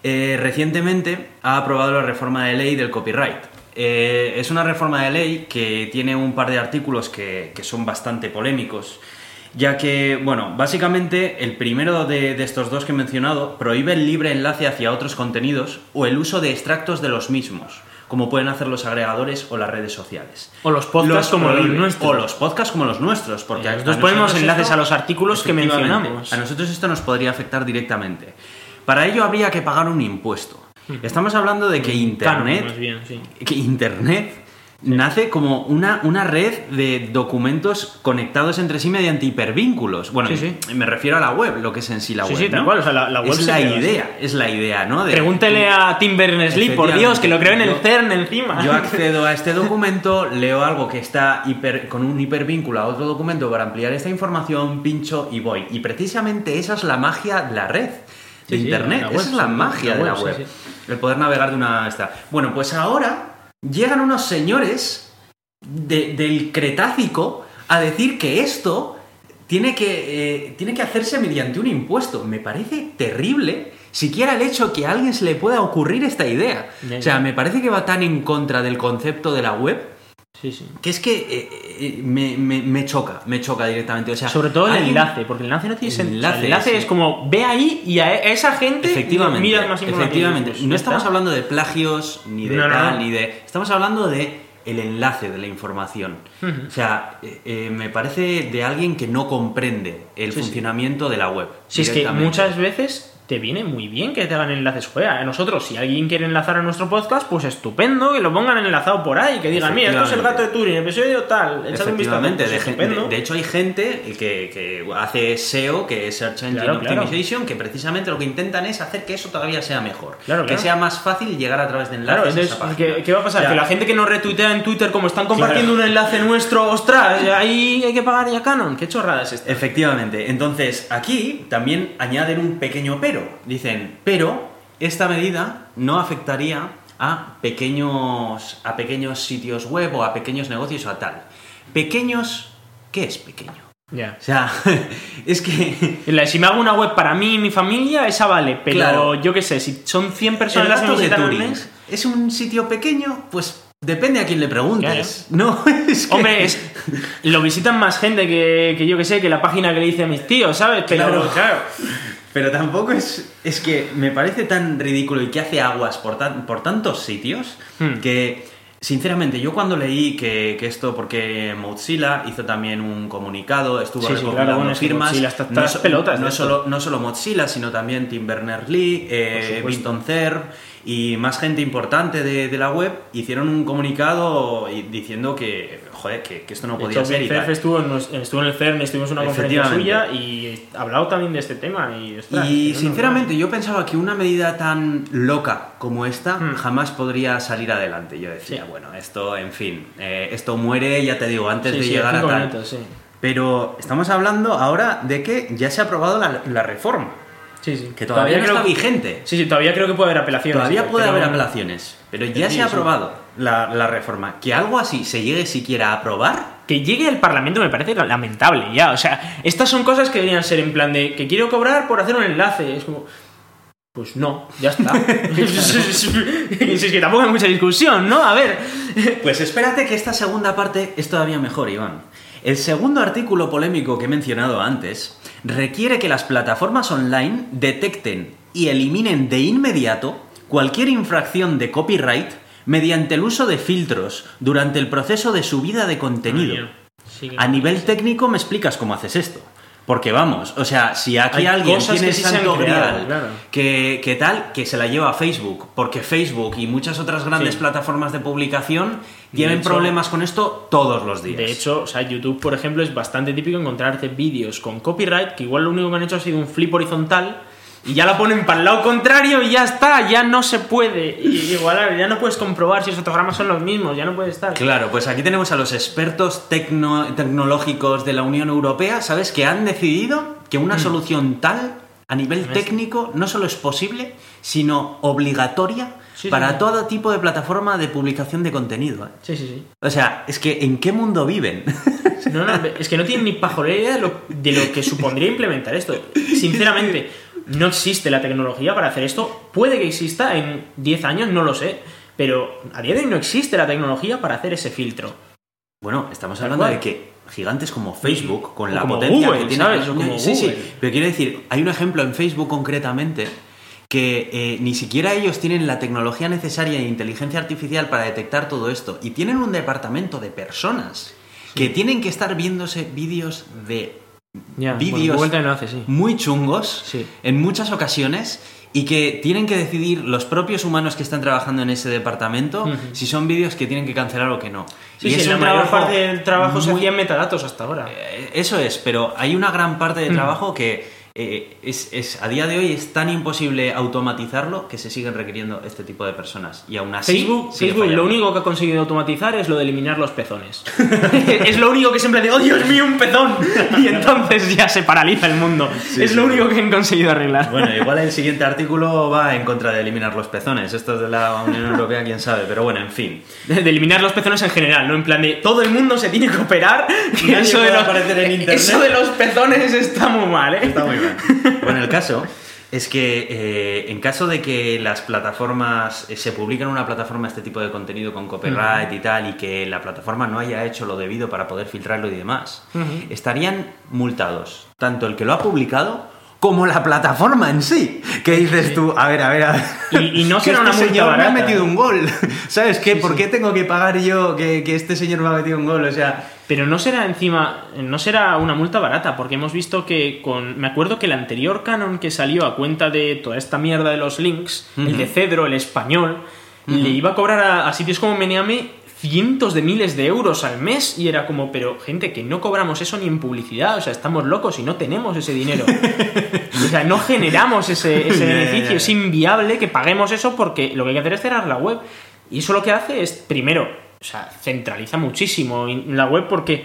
Eh, recientemente ha aprobado la reforma de ley del copyright. Eh, es una reforma de ley que tiene un par de artículos que, que son bastante polémicos, ya que, bueno, básicamente el primero de, de estos dos que he mencionado prohíbe el libre enlace hacia otros contenidos o el uso de extractos de los mismos, como pueden hacer los agregadores o las redes sociales. O los podcasts como los nuestros. O los podcasts como los nuestros, porque a- Nosotros a ponemos enlaces esto- a los artículos que mencionamos. A nosotros esto nos podría afectar directamente. Para ello habría que pagar un impuesto. Estamos hablando de que Internet, más bien, sí. que Internet nace como una, una red de documentos conectados entre sí mediante hipervínculos. Bueno, Sí, sí. me refiero a la web, lo que es en sí la Sí, web. sí, tal ¿no? cual, o sea, la- la web es la así. idea, es la idea, ¿no? De- Pregúntele a Tim Berners-Lee, por Dios, que lo creo en el CERN encima. Yo accedo a este documento, leo algo que está hiper- con un hipervínculo a otro documento para ampliar esta información, pincho y voy. Y precisamente esa es la magia de la red, de Sí, sí, Internet. esa es la sí, magia de la web, sí, El poder navegar de una... Esta. Bueno, pues ahora llegan unos señores de- del Cretácico a decir que esto tiene que, eh, tiene que hacerse mediante un impuesto. Me parece terrible siquiera el hecho que a alguien se le pueda ocurrir esta idea. Ya, O sea, me parece que va tan en contra del concepto de la web Sí, sí. que es que eh, eh, me, me- me choca, me choca directamente. O sea, Sobre todo el enlace, porque el enlace no tiene El sentido. enlace, el enlace sí. es como, ve ahí y a esa gente Efectivamente, mira más información. efectivamente. Pues, no estamos está. hablando de plagios, ni de No, tal, no. ni de... Estamos hablando de el enlace de la información. O sea, eh, eh, me parece de alguien que no comprende el Sí, sí. funcionamiento de la web. Si es que muchas veces te viene muy bien que te hagan enlaces. Joder, a nosotros, si alguien quiere enlazar a nuestro podcast, pues estupendo, que lo pongan enlazado por ahí, que digan, mira, esto es el gato de Turing, episodio tal, un vistazo. Pues de, hecho hay gente que, que hace SEO, que es Search Engine Claro, claro. Optimization, que precisamente lo que intentan es hacer que eso todavía sea mejor. Claro, que claro. sea más fácil llegar a través de enlaces Claro, a entonces, esa. ¿qué, qué va a pasar? Ya. Que la gente que nos retuitea en Twitter, como están compartiendo Claro. un enlace nuestro, ostras, ahí hay que pagar ya Canon. ¿Qué chorrada es esta? Efectivamente. Entonces, aquí también añaden un pequeño pero. Dicen, pero esta medida no afectaría a pequeños, a pequeños sitios web o a pequeños negocios o a tal. Pequeños, ¿qué es pequeño? Ya. O sea, es que Si me hago una web para mí y mi familia, esa vale. Pero Claro. yo qué sé, si son 100 el personas las que de Turing mes, es un sitio pequeño, pues depende a quién le preguntes. No, es que- Hombre, es- lo visitan más gente que, que yo que sé, que la página que le hice a mis tíos, ¿sabes? Pero Claro. claro. Pero tampoco es. Es que me parece tan ridículo y que hace aguas por, tan- por tantos sitios Hmm. que, sinceramente, yo cuando leí que, que esto, porque Mozilla hizo también un comunicado, estuvo Sí, sí, recopilando claro, bueno, es que firmas. No, pelotas no solo, no solo Mozilla, sino también Tim Berners-Lee, eh. Vinton Cerf y más gente importante de, de la web hicieron un comunicado diciendo que, joder, que, que esto no podía hecho, ser y Cerf tal. estuvo en, nos- estuvo en el CERN, estuvimos en una conferencia suya y ha hablado también de este tema. Y, ostras, Y no, no, sinceramente yo pensaba que una medida tan loca como esta Hmm. jamás podría salir adelante. Yo decía, Sí. bueno, esto, en fin, eh, esto muere, ya te digo, antes Sí, de sí, llegar a tal. minutos, sí. Pero estamos hablando ahora de que ya se ha aprobado la, la reforma, Sí, sí. que todavía, no creo está que- vigente. Sí, sí, todavía creo que puede haber apelaciones. Todavía puede haber apelaciones, pero ya Sí, se ha aprobado la, la reforma. Que algo así se llegue siquiera a aprobar, Que llegue al Parlamento me parece lamentable ya. O sea, estas son cosas que deberían ser en plan de que quiero cobrar por hacer un enlace. Es como. Pues no, ya está. es que tampoco hay mucha discusión, ¿no? A ver. Pues espérate que esta segunda parte es todavía mejor, Iván. El segundo artículo polémico que he mencionado antes requiere que las plataformas online detecten y eliminen de inmediato cualquier infracción de copyright mediante el uso de filtros durante el proceso de subida de contenido. A nivel técnico me explicas cómo haces esto. Porque vamos, o sea, si aquí Hay alguien tiene que sí santo grial claro. que, que tal, que se la lleva a Facebook, porque Facebook y muchas otras grandes Sí. plataformas de publicación tienen hecho- problemas con esto todos los días. De hecho, o sea, YouTube, por ejemplo, es bastante típico encontrarte vídeos con copyright que igual lo único que han hecho ha sido un flip horizontal y ya la ponen para el lado contrario y ya está, ya no se puede i- igualar, ya no puedes comprobar si los fotogramas son los mismos, ya no puede estar. Claro, pues aquí tenemos a los expertos tecno- tecnológicos de la Unión Europea, ¿sabes? Que han decidido que Mm. una solución tal, a nivel técnico, no solo es posible, sino obligatoria Sí, para sí. todo tipo de plataforma de publicación de contenido. ¿eh? Sí, sí, sí. O sea, es que ¿en qué mundo viven? No, no, es que no tienen ni pajolera idea de lo, de lo que supondría implementar esto. Sinceramente, no existe la tecnología para hacer esto. Puede que exista en 10 años, no lo sé. Pero a día de hoy no existe la tecnología para hacer ese filtro. Bueno, estamos hablando de que gigantes como Facebook, con O la como potencia Google, que tiene... ¿sabes? Como sí, sí, pero quiero decir, hay un ejemplo en Facebook concretamente que eh, ni siquiera ellos tienen la tecnología necesaria e inteligencia artificial para detectar todo esto y tienen un departamento de personas que tienen que estar viéndose vídeos de vídeos bueno, hace, sí. muy chungos Sí. en muchas ocasiones y que tienen que decidir los propios humanos que están trabajando en ese departamento si son vídeos que tienen que cancelar o que no. Sí, y sí, es la mayor parte del trabajo se hacía en metadatos hasta ahora. eh, Eso es, pero hay una gran parte de trabajo que eh, es, es- a día de hoy es tan imposible automatizarlo que se siguen requiriendo este tipo de personas. Y aún así, Facebook, Facebook lo único que ha conseguido automatizar es lo de eliminar los pezones. es lo único que siempre dice, ¡oh Dios mío, un pezón! Y entonces ya se paraliza el mundo. es lo único que han conseguido arreglar. Bueno, igual el siguiente artículo va en contra de eliminar los pezones. Esto es de la Unión Europea, quién sabe. Pero bueno, en fin. De de eliminar los pezones en general, ¿no? En plan de todo el mundo se tiene que operar. Eso, de los, en eso de los pezones está muy mal, ¿eh? Está muy Bueno, el caso es que eh, en caso de que las plataformas eh, se publiquen en una plataforma este tipo de contenido con copyright y tal y que la plataforma no haya hecho lo debido para poder filtrarlo y demás, estarían multados tanto el que lo ha publicado como la plataforma en sí. ¿Qué dices tú? A ver, a ver, a ver. Y- y no Que será este una multa señor me ha metido ¿eh? un gol. ¿Sabes qué? ¿Por qué tengo que pagar yo que, que este señor me ha metido un gol? O sea, Pero no será encima, no será una multa barata, porque hemos visto que con. Me acuerdo que el anterior canon que salió a cuenta de toda esta mierda de los links, el de Cedro, el español, le iba a cobrar a, a sitios como Meneame cientos de miles de euros al mes y era como, pero gente, que no cobramos eso ni en publicidad, o sea, estamos locos y no tenemos ese dinero. o sea, no generamos ese, beneficio, es inviable que paguemos eso porque lo que hay que hacer es cerrar la web. Y eso lo que hace es, primero, o sea, centraliza muchísimo la web porque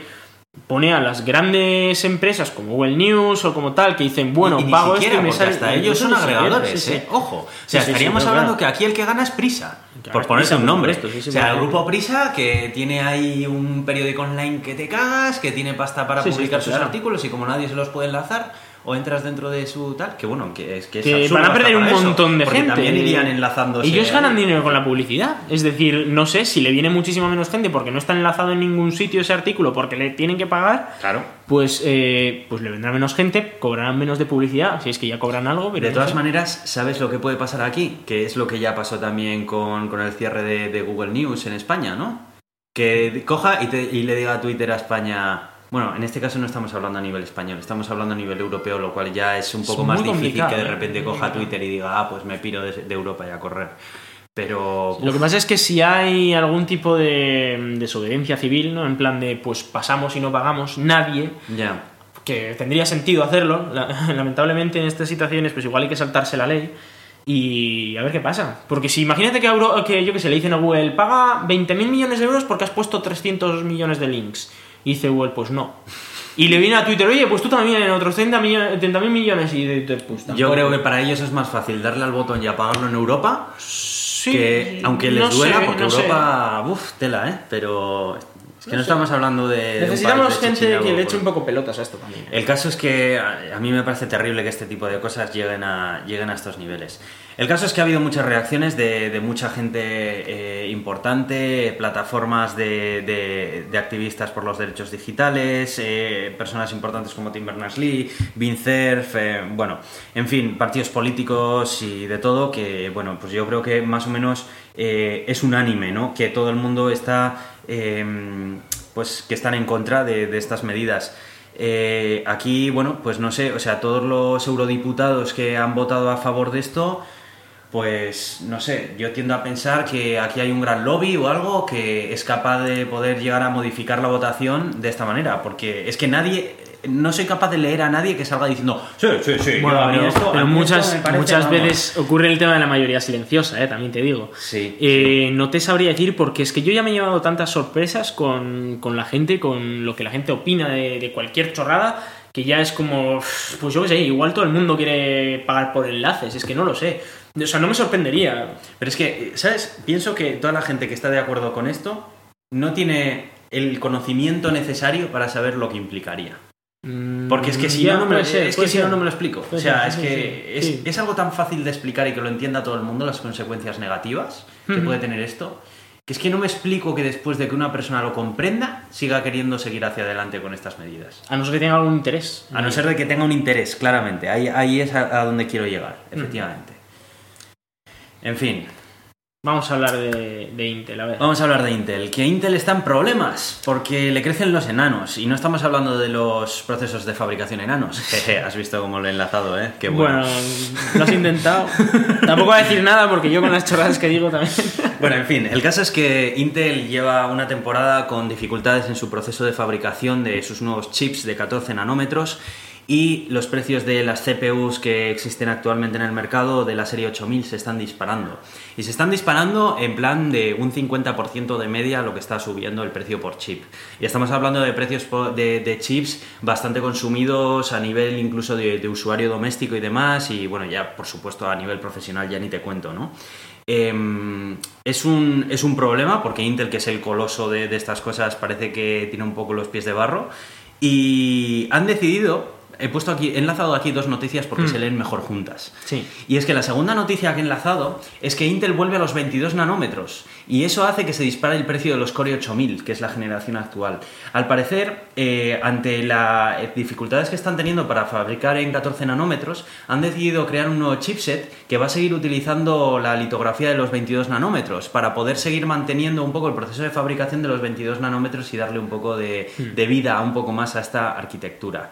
pone a las grandes empresas como Google News o como tal que dicen, bueno, y pago esto y me sale... hasta ellos son agregadores. ¿eh? Ojo. O Sí, sea, sí, sí, estaríamos hablando claro. que aquí el que gana es Prisa. Claro, por ponerse un nombre. supuesto, sí, sí, o sea, el grupo Prisa que tiene ahí un periódico online que te cagas, que tiene pasta para Sí, publicar sus claro. artículos y como nadie se los puede enlazar, o entras dentro de su tal, que bueno, que es que es que van a perder un eso, montón de porque gente. también irían enlazándose. Ellos ganan ahí. dinero con la publicidad. Es decir, no sé si le viene muchísima menos gente porque no está enlazado en ningún sitio ese artículo porque le tienen que pagar. Claro. Pues, eh, pues le vendrá menos gente, cobrarán menos de publicidad, si es que ya cobran algo. Pero De no todas sé. maneras, ¿sabes lo que puede pasar aquí? Que es lo que ya pasó también con, con el cierre de, de Google News en España, ¿no? Que coja y, te- y le diga a Twitter a España... Bueno, en este caso no estamos hablando a nivel español, estamos hablando a nivel europeo, lo cual ya es un Es poco muy más difícil que de ¿eh? repente coja. Twitter y diga, ah, pues me piro de, de Europa y a correr. Pero... Lo que pasa es que si hay algún tipo de desobediencia civil, ¿no? En plan de, pues pasamos y no pagamos, nadie, Ya. que tendría sentido hacerlo, la- lamentablemente en estas situaciones, pues igual hay que saltarse la ley y a ver qué pasa. Porque si imagínate que, que yo que sé, le dicen a Google, paga 20.000 millones de euros porque has puesto 300 millones de links. Y dice Google, pues no. Y le viene a Twitter, oye, pues tú también, otros 30 millones, 30.000 millones. Y de- pues Yo tampoco. creo que para ellos es más fácil darle al botón y apagarlo en Europa Sí, que, aunque les no duela, sé, porque no. Europa, uff, tela, ¿eh? Pero Que no estamos hablando de. Necesitamos de gente que le eche un poco pelotas a esto también. ¿eh? El caso es que a mí me parece terrible que este tipo de cosas lleguen a, lleguen a estos niveles. El caso es que ha habido muchas reacciones de, de mucha gente eh, importante, plataformas de, de- de activistas por los derechos digitales, eh, personas importantes como Tim Berners-Lee, Vint Cerf, eh, bueno, en fin, partidos políticos y de todo, que bueno, pues yo creo que más o menos es unánime, ¿no? Que todo el mundo está, eh, pues que están en contra de, de estas medidas. Eh, aquí, bueno, pues no sé, o sea, todos los eurodiputados que han votado a favor de esto, pues no sé, yo tiendo a pensar que aquí hay un gran lobby o algo que es capaz de poder llegar a modificar la votación de esta manera, porque es que nadie, no soy capaz de leer a nadie que salga diciendo, sí, sí, sí, Bueno, pero, esto- pero muchas, parece, muchas vamos". veces ocurre el tema de la mayoría silenciosa, ¿eh? también te digo. Sí, Eh, No te sabría decir porque es que yo ya me he llevado tantas sorpresas con, con la gente, con lo que la gente opina de, de cualquier chorrada, que ya es como, pues yo qué sé, igual todo el mundo quiere pagar por enlaces, es que no lo sé. O sea, no me sorprendería. Pero es que, ¿sabes? Pienso que toda la gente que está de acuerdo con esto no tiene el conocimiento necesario para saber lo que implicaría. Porque es que si Mm, Ya, no, me, ser, es que si no, no me lo explico. Puede o sea, ser, es que sí, es, sí. es algo tan fácil de explicar y que lo entienda todo el mundo las consecuencias negativas que Ujú. puede tener esto. Que es que no me explico que después de que una persona lo comprenda, siga queriendo seguir hacia adelante con estas medidas. A no ser que tenga algún interés. A no ser de que tenga un interés, claramente. Ahí, ahí es a, a donde quiero llegar, efectivamente. En fin, Vamos a hablar de, de Intel, a ver. Vamos a hablar de Intel. Que Intel está en problemas porque le crecen los enanos. Y no estamos hablando de los procesos de fabricación enanos. Jeje, has visto cómo lo he enlazado, ¿eh? Qué bueno. Bueno, lo has intentado. Tampoco voy a decir nada porque yo con las chorradas que digo también. Bueno, en fin, el caso es que Intel lleva una temporada con dificultades en su proceso de fabricación de sus nuevos chips de 14 nanómetros y los precios de las CPUs que existen actualmente en el mercado de la serie 8000 se están disparando. Y se están disparando en plan de un 50% de media lo que está subiendo el precio por chip. Y estamos hablando de precios de, chips bastante consumidos a nivel incluso de, usuario doméstico y demás. Y bueno, ya por supuesto a nivel profesional ya ni te cuento, ¿no? Em, es, un, es un problema porque Intel, que es el coloso de estas cosas, parece que tiene un poco los pies de barro. Y han decidido, he puesto aquí, he enlazado aquí dos noticias porque se leen mejor juntas. Sí. Y es que la segunda noticia que he enlazado es que Intel vuelve a los 22 nanómetros y eso hace que se dispare el precio de los Core 8000, que es la generación actual. Al parecer, eh, ante las dificultades que están teniendo para fabricar en 14 nanómetros, han decidido crear un nuevo chipset que va a seguir utilizando la litografía de los 22 nanómetros para poder seguir manteniendo un poco el proceso de fabricación de los 22 nanómetros y darle un poco de, de vida un poco más a esta arquitectura.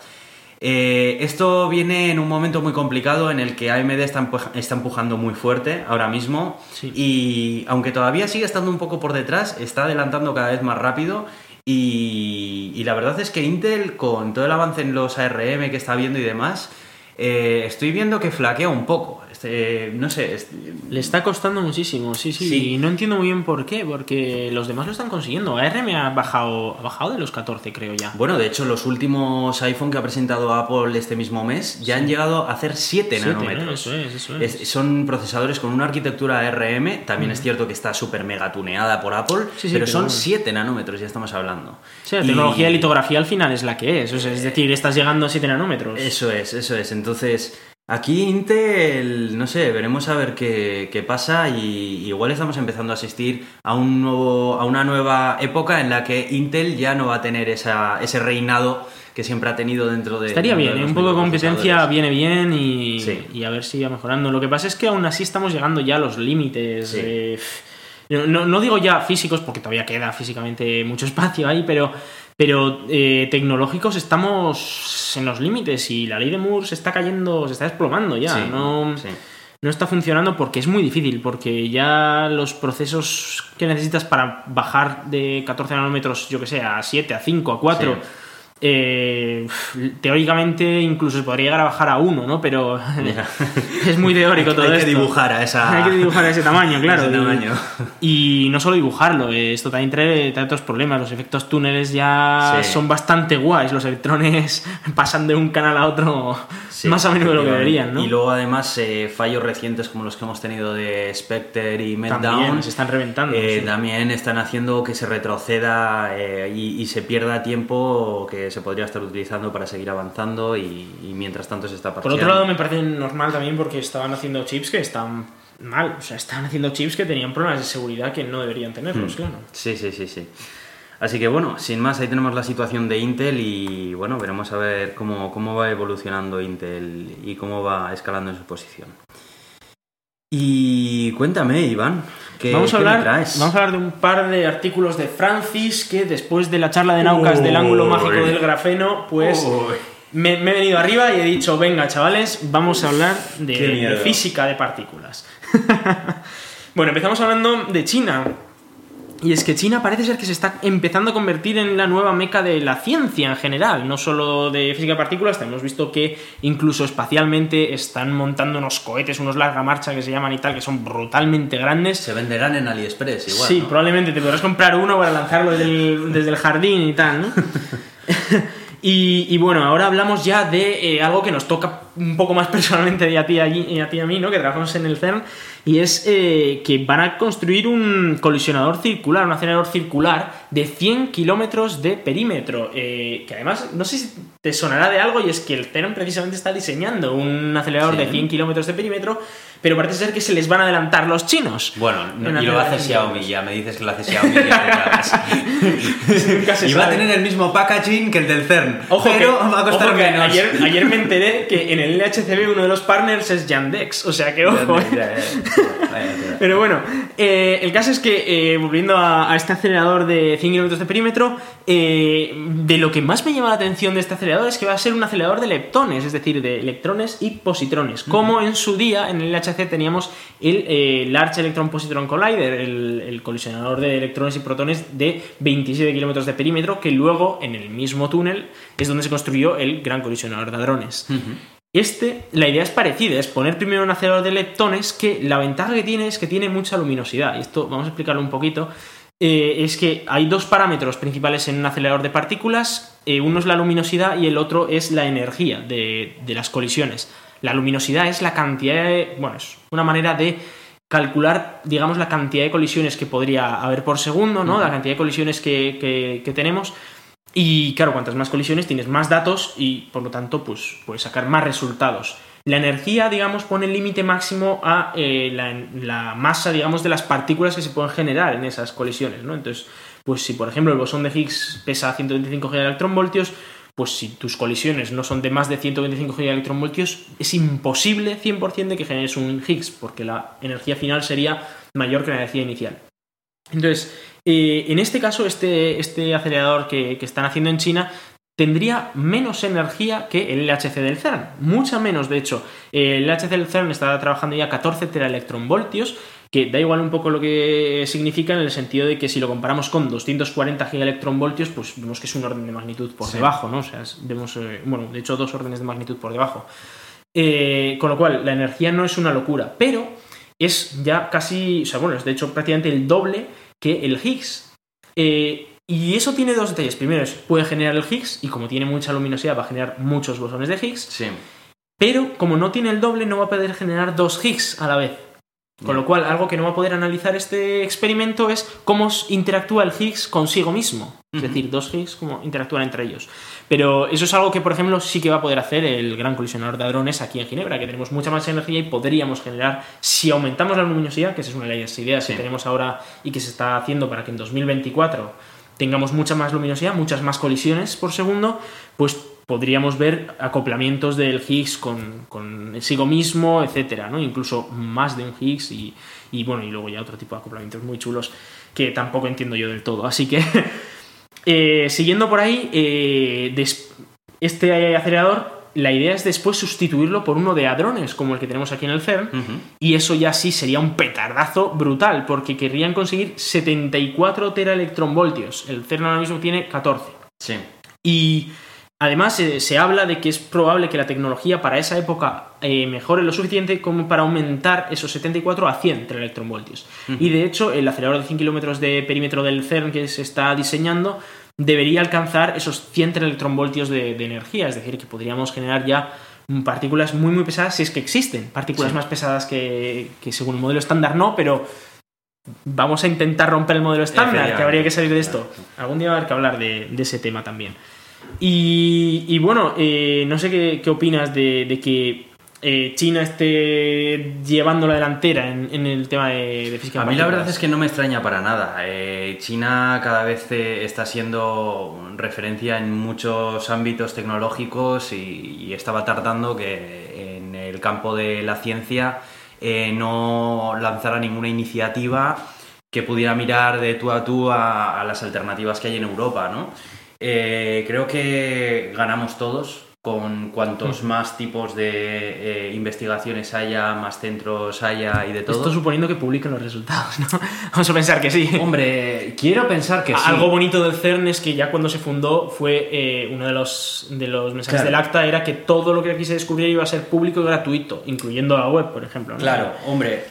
Eh, esto viene en un momento muy complicado en el que AMD está, empuja- está empujando muy fuerte ahora mismo Sí. y aunque todavía sigue estando un poco por detrás, está adelantando cada vez más rápido y, y la verdad es que Intel con todo el avance en los ARM que está viendo y demás, eh, estoy viendo que flaquea un poco. Este, no sé, es- Le está costando muchísimo, sí, sí, Sí. Y no entiendo muy bien por qué, porque los demás lo están consiguiendo. ARM ha bajado, ha bajado de los 14, creo ya. Bueno, de hecho, los últimos iPhone que ha presentado Apple este mismo mes ya han llegado a hacer 7 Siete, nanómetros. ¿no? Eso es, eso es. Es- son procesadores con una arquitectura ARM, también es cierto que está súper mega tuneada por Apple, Sí, sí, pero pero son bueno. 7 nanómetros, ya estamos hablando. Sí, la Y- tecnología de litografía al final es la que es. o sea, es decir, estás llegando a 7 nanómetros. Eso es, eso es. Entonces, aquí Intel, no sé, veremos a ver qué, qué pasa y igual estamos empezando a asistir a, un nuevo, a una nueva época en la que Intel ya no va a tener esa, ese reinado que siempre ha tenido dentro de... Estaría dentro bien, de un poco de competencia viene bien y, Sí. y a ver si va mejorando. Lo que pasa es que aún así estamos llegando ya a los límites. Sí. eh, no- no digo ya físicos, porque todavía queda físicamente mucho espacio ahí, pero, pero eh, tecnológicos estamos en los límites y la ley de Moore se está cayendo, se está desplomando ya. Sí, no, sí. no está funcionando porque es muy difícil, porque ya los procesos que necesitas para bajar de 14 nanómetros, yo que sé, a 7, a 5, a 4, Sí. Eh, teóricamente incluso se podría llegar a bajar a 1, ¿no? Pero es muy teórico todo Hay esto. que dibujar a esa... Hay que dibujar a ese tamaño, claro. Ese y- tamaño. Y, no solo dibujarlo, eh, esto también trae, trae otros problemas. Los efectos túneles ya Sí. son bastante guays. Los electrones pasan de un canal a otro Sí, más a menudo de lo que deberían, ¿no? Y luego además eh, fallos recientes como los que hemos tenido de Spectre y Meltdown se están reventando. eh, sí. también están haciendo que se retroceda y, y se pierda tiempo que se podría estar utilizando para seguir avanzando y, y mientras tanto se está Por parcheando. otro lado, me parece normal también porque estaban haciendo chips que están mal. O sea, estaban haciendo chips que tenían problemas de seguridad que no deberían tenerlos, Hmm. claro. Sí, sí, sí, sí. Así que bueno, sin más, ahí tenemos la situación de Intel y bueno, veremos a ver cómo, cómo va evolucionando Intel y cómo va escalando en su posición. Y cuéntame, Iván, ¿qué, vamos, a hablar, vamos a hablar de un par de artículos de Francis que después de la charla de Naucas del ángulo mágico del grafeno, pues me, me he venido arriba y he dicho, venga chavales, vamos a hablar de física de partículas. bueno, empezamos hablando de China. Y es que China parece ser que se está empezando a convertir en la nueva meca de la ciencia en general, no solo de física de partículas, hemos visto que incluso espacialmente están montando unos cohetes, unos larga marcha que se llaman y tal, que son brutalmente grandes. Se venderán en AliExpress igual. sí, ¿no? probablemente te podrás comprar uno para lanzarlo desde el, desde el jardín y tal, ¿no? y, y bueno, ahora hablamos ya de eh, algo que nos toca un poco más personalmente y a ti, y a ti a mí, ¿no? Que trabajamos en el CERN, y es eh, que van a construir un colisionador circular, un acelerador circular de 100 kilómetros de perímetro, eh, que además, no sé si te sonará de algo, y es que el CERN precisamente está diseñando un acelerador Sí. de 100 kilómetros de perímetro, pero parece ser que se les van a adelantar los chinos. Bueno, no- y lo hace Xiaomi, ya me dices que lo hace Xiaomi. y va a tener el mismo packaging que el del CERN. Ojo pero que, va a costar menos. ayer, ayer me enteré que en el LHCb uno de los partners es Yandex, o sea que ojo. ¿eh? Pero bueno, eh, el caso es que, eh, volviendo a, a este acelerador de 100 kilómetros de perímetro, de lo que más me llama la atención de este acelerador es que va a ser un acelerador de leptones, es decir, de electrones y positrones. Como en su día en el Teníamos el eh, Large Electron Positron Collider, el, el colisionador de electrones y protones de 27 kilómetros de perímetro, que luego en el mismo túnel es donde se construyó el gran colisionador de hadrones. Este, la idea es parecida, es poner primero un acelerador de leptones que la ventaja que tiene es que tiene mucha luminosidad. Y esto vamos a explicarlo un poquito. Eh, es que hay dos parámetros principales en un acelerador de partículas. Eh, uno es la luminosidad y el otro es la energía de, de las colisiones. La luminosidad es la cantidad de... Bueno, es una manera de calcular, digamos, la cantidad de colisiones que podría haber por segundo, ¿no? La cantidad de colisiones que, que- que tenemos. Y claro, cuantas más colisiones tienes más datos y por lo tanto pues puedes sacar más resultados. La energía, digamos, pone el límite máximo a eh, la, la masa, digamos, de las partículas que se pueden generar en esas colisiones, ¿no? Entonces, pues si por ejemplo el bosón de Higgs pesa 125 electronvoltios, pues si tus colisiones no son de más de 125 electronvoltios, es imposible 100% de que generes un Higgs, porque la energía final sería mayor que la energía inicial. Entonces, eh, en este caso, este, este acelerador que, que están haciendo en China tendría menos energía que el LHC del CERN, mucha menos de hecho. El LHC del CERN está trabajando ya 14 teraelectronvoltios, que da igual un poco lo que significa en el sentido de que si lo comparamos con 240 gigaelectronvoltios, pues vemos que es un orden de magnitud por Sí. debajo, ¿no? O sea, vemos, eh, bueno, de hecho dos órdenes de magnitud por debajo. Eh, con lo cual, la energía no es una locura, pero es ya casi, o sea, bueno, es de hecho prácticamente el doble que el Higgs. Eh, y eso tiene dos detalles. Primero es, puede generar el Higgs, y como tiene mucha luminosidad, va a generar muchos bosones de Higgs, Sí. pero como no tiene el doble, no va a poder generar dos Higgs a la vez. Con lo cual, algo que no va a poder analizar este experimento es cómo interactúa el Higgs consigo mismo. Es decir, dos Higgs, cómo interactúan entre ellos. Pero eso es algo que, por ejemplo, sí que va a poder hacer el gran colisionador de hadrones aquí en Ginebra, que tenemos mucha más energía y podríamos generar, si aumentamos la luminosidad, que esa es una de las ideas Sí. que tenemos ahora y que se está haciendo para que en 2024 tengamos mucha más luminosidad, muchas más colisiones por segundo, pues podríamos ver acoplamientos del Higgs con, con consigo mismo, etcétera, ¿no? Incluso más de un Higgs y, y, bueno, y luego ya otro tipo de acoplamientos muy chulos que tampoco entiendo yo del todo. Así que, eh, siguiendo por ahí, eh, este acelerador, la idea es después sustituirlo por uno de hadrones, como el que tenemos aquí en el CERN, y eso ya sí sería un petardazo brutal, porque querrían conseguir 74 teraelectronvoltios. El CERN ahora mismo tiene 14. Sí. Y además eh, se habla de que es probable que la tecnología para esa época eh, mejore lo suficiente como para aumentar esos 74 a 100 electronvoltios. Y de hecho, el acelerador de 100 kilómetros de perímetro del CERN que se está diseñando debería alcanzar esos 100 electronvoltios de, de energía, es decir, que podríamos generar ya partículas muy muy pesadas si es que existen. Partículas más pesadas que, que, según el modelo estándar no, pero vamos a intentar romper el modelo estándar, que habría que salir de esto. Algún día va a haber que hablar de, de ese tema también. Y, y bueno, eh, no sé qué, qué opinas de, de que eh, China esté llevando la delantera en, en el tema de, de física. A mí la verdad es que no me extraña para nada. Eh, China cada vez está siendo referencia en muchos ámbitos tecnológicos y, y, estaba tardando que en el campo de la ciencia eh, no lanzara ninguna iniciativa que pudiera mirar de tú a tú a, a las alternativas que hay en Europa, ¿no? Eh, creo que ganamos todos con cuantos mm. más tipos de eh, investigaciones haya, más centros haya y de todo. Esto suponiendo que publiquen los resultados, ¿no? Vamos a pensar que sí. Hombre, quiero pensar que sí. Algo bonito del CERN es que ya cuando se fundó fue eh, uno de los, de los mensajes claro. del acta era que todo lo que aquí se descubriera iba a ser público y gratuito, incluyendo la web, por ejemplo. ¿no? Claro, hombre.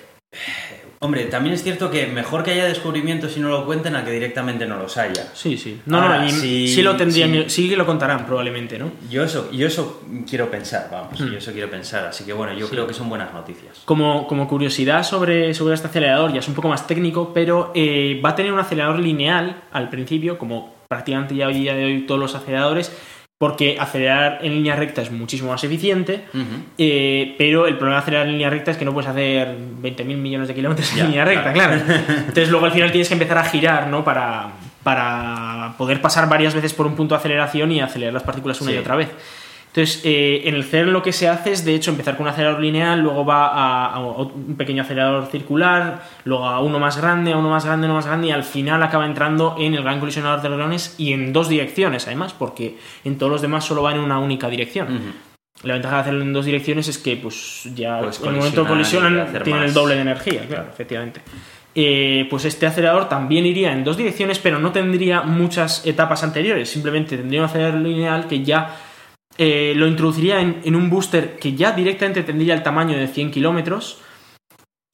Hombre, también es cierto que mejor que haya descubrimientos y no lo cuenten a que directamente no los haya. Sí, sí. No, Ahora, no, sí, sí, lo tendrían, sí. sí. lo contarán probablemente, ¿no? Yo eso, yo eso quiero pensar, vamos, mm. yo eso quiero pensar. Así que bueno, yo creo que son buenas noticias. Como, como curiosidad sobre, sobre este acelerador, ya es un poco más técnico, pero eh, va a tener un acelerador lineal al principio, como prácticamente ya hoy día de hoy todos los aceleradores, porque acelerar en línea recta es muchísimo más eficiente, uh -huh. eh, pero el problema de acelerar en línea recta es que no puedes hacer 20.000 millones de kilómetros en línea recta, claro. claro. Entonces luego al final tienes que empezar a girar, ¿no? Para, para poder pasar varias veces por un punto de aceleración y acelerar las partículas una sí. y otra vez. Entonces, eh, en el CERN lo que se hace es, de hecho, empezar con un acelerador lineal, luego va a, a, un pequeño acelerador circular, luego a uno más grande, a uno más grande, a uno más grande, y al final acaba entrando en el gran colisionador de hadrones y en dos direcciones, además, porque en todos los demás solo va en una única dirección. Uh -huh. La ventaja de hacerlo en dos direcciones es que, pues, ya pues en el momento colisionan, tienen más. el doble de energía, claro, efectivamente. Eh, pues este acelerador también iría en dos direcciones, pero no tendría muchas etapas anteriores, simplemente tendría un acelerador lineal que ya eh, lo introduciría en, en, un booster que ya directamente tendría el tamaño de 100 kilómetros.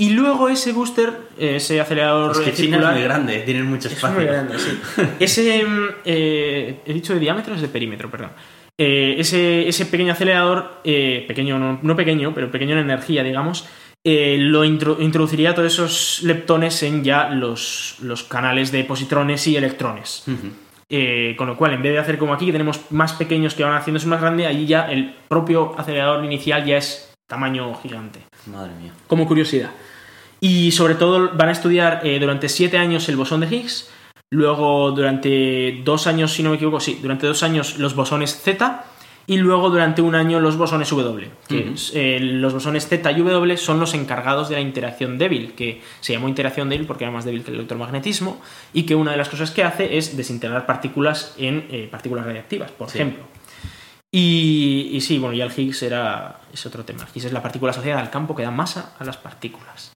Y luego ese booster, ese acelerador. Es que China circular, es muy grande, tienen mucho espacio. Es muy grande, sí. ese. Eh, he dicho de diámetro, es de perímetro, perdón. Eh, ese, ese, pequeño acelerador, eh, pequeño, no, no, pequeño, pero pequeño en energía, digamos, lo intro, introduciría todos esos leptones en ya los, los canales de positrones y electrones. Uh -huh. Eh, con lo cual, en vez de hacer como aquí, que tenemos más pequeños que van haciéndose más grande, allí ya el propio acelerador inicial ya es tamaño gigante. Madre mía. Como curiosidad. Y sobre todo van a estudiar eh, durante siete años el bosón de Higgs, luego durante dos años, si no me equivoco, sí, durante dos años los bosones Z y luego durante un año los bosones W. Que uh -huh. eh, los bosones Z y W son los encargados de la interacción débil, que se llamó interacción débil porque era más débil que el electromagnetismo, y que una de las cosas que hace es desintegrar partículas en eh, partículas radiactivas, por sí. ejemplo. Y, y, sí, bueno, ya el Higgs era, es otro tema. Higgs es la partícula asociada al campo que da masa a las partículas.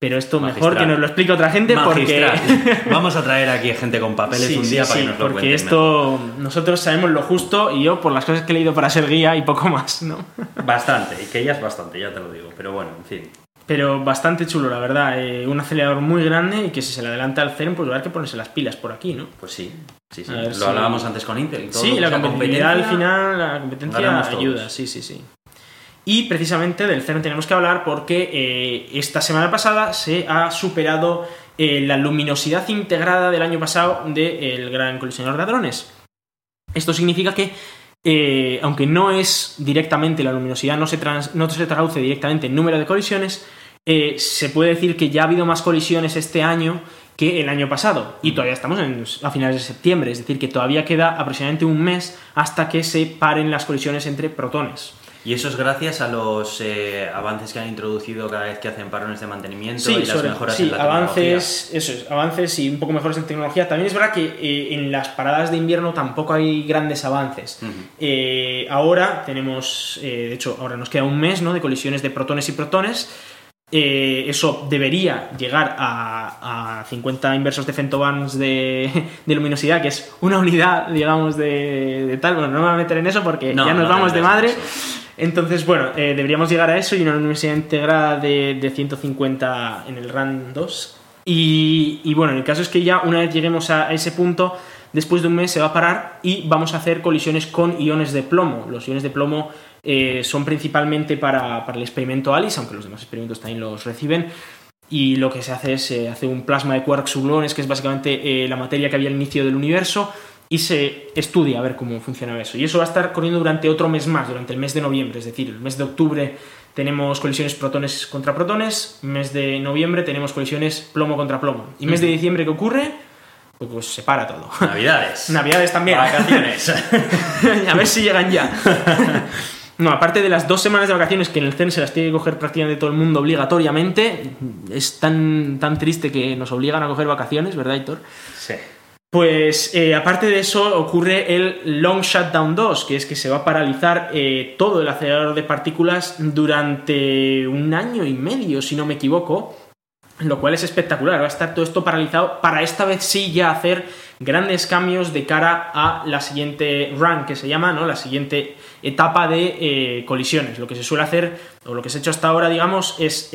Pero esto Magistral. mejor que nos lo explique otra gente Magistral. porque... Vamos a traer aquí gente con papeles sí, un día sí, para que nos lo porque cuenten esto mejor. nosotros sabemos lo justo y yo por las cosas que he leído para ser guía y poco más, ¿no? Bastante, y que ella es bastante, ya te lo digo, pero bueno, en fin. Pero bastante chulo, la verdad. Eh, un acelerador muy grande y que si se le adelanta al CERN, pues va a haber que ponerse las pilas por aquí, ¿no? Pues sí, sí, sí. Lo hablábamos antes con Intel. Todo sí, la competitividad al final, la competencia ayuda, sí, sí, sí. Y precisamente del CERN tenemos que hablar porque eh, esta semana pasada se ha superado eh, la luminosidad integrada del año pasado del de, Gran Colisionador de Hadrones. Esto significa que, eh, aunque no es directamente la luminosidad, no se, trans, no se traduce directamente en número de colisiones, eh, se puede decir que ya ha habido más colisiones este año que el año pasado. Y todavía estamos en, a finales de septiembre, es decir, que todavía queda aproximadamente un mes hasta que se paren las colisiones entre protones. Y eso es gracias a los eh, avances que han introducido cada vez que hacen parones de mantenimiento sí, y las sobre, mejoras sí, en la avances, eso es, avances y un poco mejores en tecnología. También es verdad que eh, en las paradas de invierno tampoco hay grandes avances. Uh -huh. eh, ahora tenemos, eh, de hecho, ahora nos queda un mes ¿no? de colisiones de protones y protones. Eh, eso debería llegar a, a 50 inversos de femtobans de, de, luminosidad, que es una unidad, digamos, de, de, tal. Bueno, no me voy a meter en eso porque no, ya nos no vamos de madre. eso. Entonces, bueno, eh, deberíamos llegar a eso y una luminosidad integrada de, de 150 en el RAN 2. Y, y, bueno, el caso es que ya una vez lleguemos a ese punto, después de un mes se va a parar y vamos a hacer colisiones con iones de plomo. Los iones de plomo eh, son principalmente para, para, el experimento ALICE, aunque los demás experimentos también los reciben. Y lo que se hace es hace un plasma de quarks subgluones, que es básicamente eh, la materia que había al inicio del universo, y se estudia a ver cómo funciona eso. Y eso va a estar corriendo durante otro mes más, durante el mes de noviembre, es decir, el mes de octubre tenemos colisiones protones contra protones, mes de noviembre tenemos colisiones plomo contra plomo. Y mes de diciembre, ¿qué ocurre? Pues, pues se para todo. Navidades. Navidades también. Vacaciones. a ver si llegan ya. No, aparte de las dos semanas de vacaciones que en el CEN se las tiene que coger prácticamente todo el mundo obligatoriamente, es tan, tan triste que nos obligan a coger vacaciones, ¿verdad, Héctor? Sí. Pues eh, aparte de eso ocurre el Long Shutdown 2, que es que se va a paralizar eh, todo el acelerador de partículas durante un año y medio, si no me equivoco, lo cual es espectacular, va a estar todo esto paralizado para esta vez sí ya hacer grandes cambios de cara a la siguiente run que se llama, ¿no? La siguiente etapa de eh, colisiones. Lo que se suele hacer, o lo que se ha hecho hasta ahora, digamos, es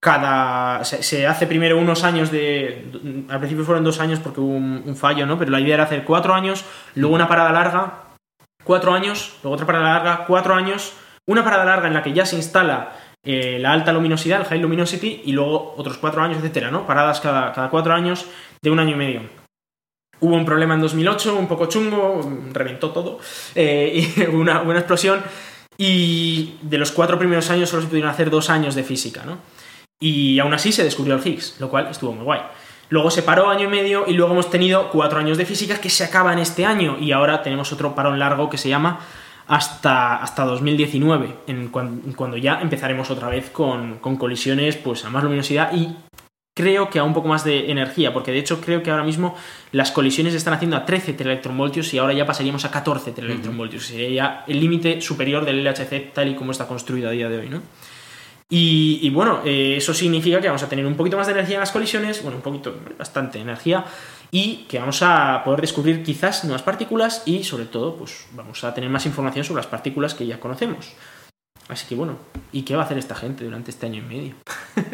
cada. Se, hace primero unos años de. Al principio fueron dos años porque hubo un, un, fallo, ¿no? Pero la idea era hacer cuatro años, luego una parada larga, cuatro años, luego otra parada larga, cuatro años, una parada larga en la que ya se instala. Eh, la alta luminosidad, el high luminosity, y luego otros cuatro años, etcétera, ¿no? Paradas cada, cada cuatro años de un año y medio. Hubo un problema en 2008, un poco chungo, reventó todo, eh, y una, una, explosión, y de los cuatro primeros años solo se pudieron hacer dos años de física, ¿no? Y aún así se descubrió el Higgs, lo cual estuvo muy guay. Luego se paró año y medio y luego hemos tenido cuatro años de física que se acaban este año y ahora tenemos otro parón largo que se llama hasta, hasta 2019, en cuando, cuando ya empezaremos otra vez con, con colisiones pues, a más luminosidad y creo que a un poco más de energía, porque de hecho creo que ahora mismo las colisiones están haciendo a 13 telectronvoltios y ahora ya pasaríamos a 14 telectronvoltios. Uh -huh. Sería ya el límite superior del LHC tal y como está construido a día de hoy, ¿no? Y, y bueno, eh, eso significa que vamos a tener un poquito más de energía en las colisiones, bueno, un poquito, bastante energía, y que vamos a poder descubrir quizás nuevas partículas y sobre todo, pues vamos a tener más información sobre las partículas que ya conocemos. Así que bueno, ¿y qué va a hacer esta gente durante este año y medio?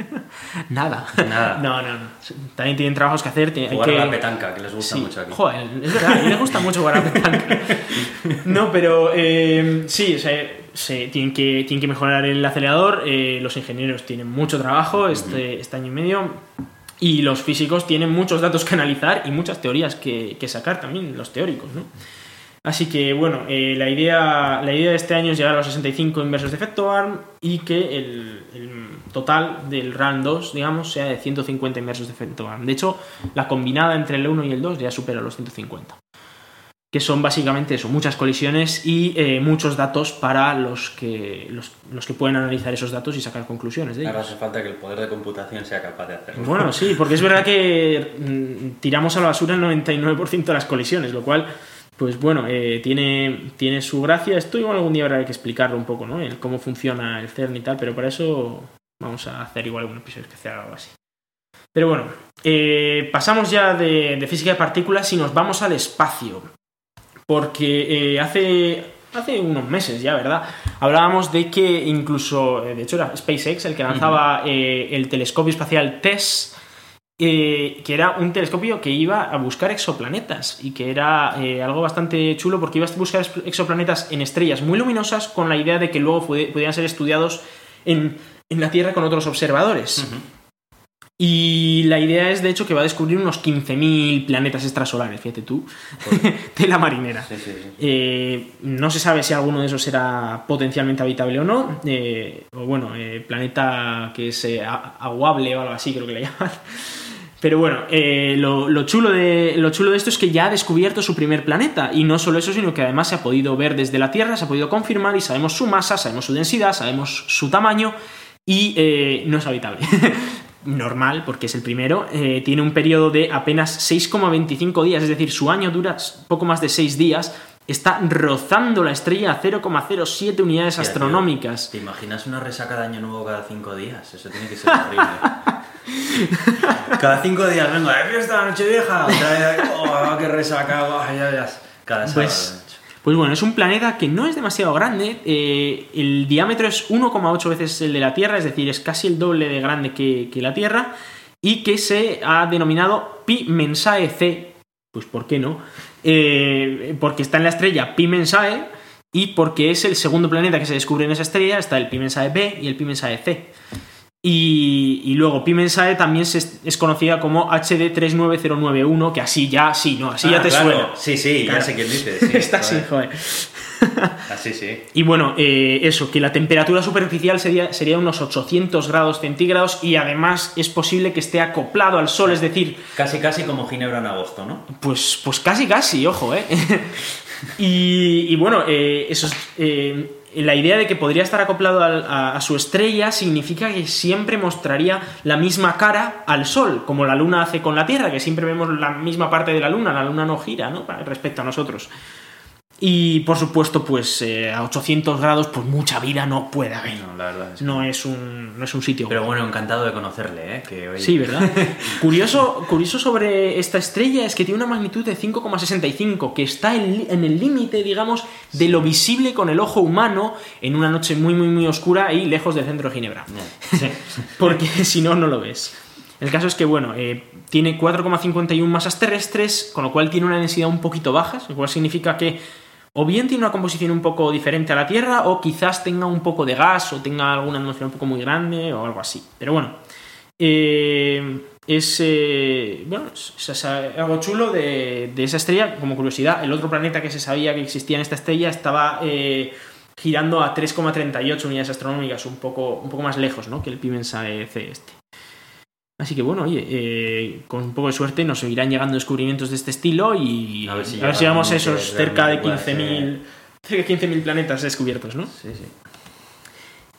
Nada. Nada. No, no, no. También tienen trabajos que hacer. Tienen, jugar hay que... a la petanca, que les gusta sí. mucho aquí. Joder, es verdad, les gusta mucho jugar a la petanca. No, pero eh, sí, o sea, se, tienen, que, tienen que mejorar el acelerador. Eh, los ingenieros tienen mucho trabajo este, este año y medio. Y los físicos tienen muchos datos que analizar y muchas teorías que, que sacar también, los teóricos, ¿no? Así que bueno, eh, la, idea, la idea de este año es llegar a los 65 inversos de efecto ARM y que el, el total del RAN 2, digamos, sea de 150 inversos de efecto ARM. De hecho, la combinada entre el 1 y el 2 ya supera los 150. Que son básicamente eso, muchas colisiones y eh, muchos datos para los que, los, los, que pueden analizar esos datos y sacar conclusiones de ellos. Ahora hace falta que el poder de computación sea capaz de hacerlo. Bueno, sí, porque es verdad que mm, tiramos a la basura el 99% de las colisiones, lo cual pues bueno, eh, tiene, tiene su gracia. Esto igual algún día habrá que explicarlo un poco, ¿no? El cómo funciona el CERN y tal, pero para eso vamos a hacer igual un episodio especial o algo así. Pero bueno, eh, pasamos ya de, de, física de partículas y nos vamos al espacio. Porque eh, hace, hace unos meses ya, ¿verdad? Hablábamos de que incluso, de hecho era SpaceX el que lanzaba uh -huh. el telescopio espacial TESS, eh, que era un telescopio que iba a buscar exoplanetas y que era eh, algo bastante chulo porque iba a buscar exoplanetas en estrellas muy luminosas con la idea de que luego pudieran ser estudiados en, en la Tierra con otros observadores. Uh -huh. Y la idea es, de hecho, que va a descubrir unos 15.000 planetas extrasolares, fíjate tú, de la marinera. Sí, sí, sí. Eh, no se sabe si alguno de esos será potencialmente habitable o no. Eh, o bueno, eh, planeta que es aguable o algo así, creo que le llaman. Pero bueno, lo, lo, chulo de, lo chulo de esto es que ya ha descubierto su primer planeta. Y no solo eso, sino que además se ha podido ver desde la Tierra, se ha podido confirmar y sabemos su masa, sabemos su densidad, sabemos su tamaño y eh, no es habitable. Normal, porque es el primero. Eh, tiene un periodo de apenas 6,25 días, es decir, su año dura poco más de 6 días. está rozando la estrella a 0,07 unidades Hostia, tío. astronómicas. ¿Te imaginas una resaca de año nuevo cada cinco días? Eso tiene que ser horrible. cada cinco días vengo, ¡eh, fiesta, noche vieja! ¡Oh, qué resaca! oh. Cada sábado. Pues, pues bueno, es un planeta que no es demasiado grande. eh, el diámetro es 1,8 veces el de la Tierra, es decir, es casi el doble de grande que, la Tierra. Y que se ha denominado Pi Mensae C. Pues ¿por qué no? Eh, porque está en la estrella Pi Mensae y porque es el segundo planeta que se descubre en esa estrella. Está el Pi Mensae B y el Pi Mensae C. Y, y luego Pi Mensae también se- es conocida como HD 39091, que así ya, sí, no, así ya Ah, te claro. suena. Sí, sí, Claro. ya sé quién dices. Sí, Está así, joder. joder. Así, sí. Y bueno, eh, eso, que la temperatura superficial sería, sería unos 800 grados centígrados y además es posible que esté acoplado al Sol, es decir, Casi, casi como Ginebra en agosto, ¿no? pues, pues casi casi, ojo, ¿eh? y, y bueno, eh, eso es, eh, la idea de que podría estar acoplado a su estrella significa que siempre mostraría la misma cara al Sol, como la Luna hace con la Tierra, que siempre vemos la misma parte de la Luna, la Luna no gira, ¿no? Respecto a nosotros. Y por supuesto, pues eh, a 800 grados, pues mucha vida no puede haber. No, la verdad es que- No es un, no es un sitio. Pero bueno, encantado de conocerle, ¿eh? Que, Sí, ¿verdad? curioso, curioso sobre esta estrella es que tiene una magnitud de 5,65, que está en, en el límite, digamos, de lo visible con el ojo humano en una noche muy, muy, muy oscura y lejos del centro de Ginebra. Porque si no, no lo ves. El caso es que, bueno, eh, tiene 4,51 masas terrestres, con lo cual tiene una densidad un poquito baja, lo cual significa que o bien tiene una composición un poco diferente a la Tierra, o quizás tenga un poco de gas, o tenga alguna atmósfera un poco muy grande, o algo así. Pero bueno, eh, es, eh, bueno, es, algo chulo de, esa estrella. Como curiosidad, el otro planeta que se sabía que existía en esta estrella estaba eh, girando a 3,38 unidades astronómicas, un poco, un poco más lejos ¿no? que el Pimensae C este. Así que bueno, oye, eh, con un poco de suerte nos seguirán llegando descubrimientos de este estilo y A ver si vamos llega a uno que esos cerca de realmente pueda 15.000 cerca de 15.000 planetas descubiertos, ¿no? Sí, sí.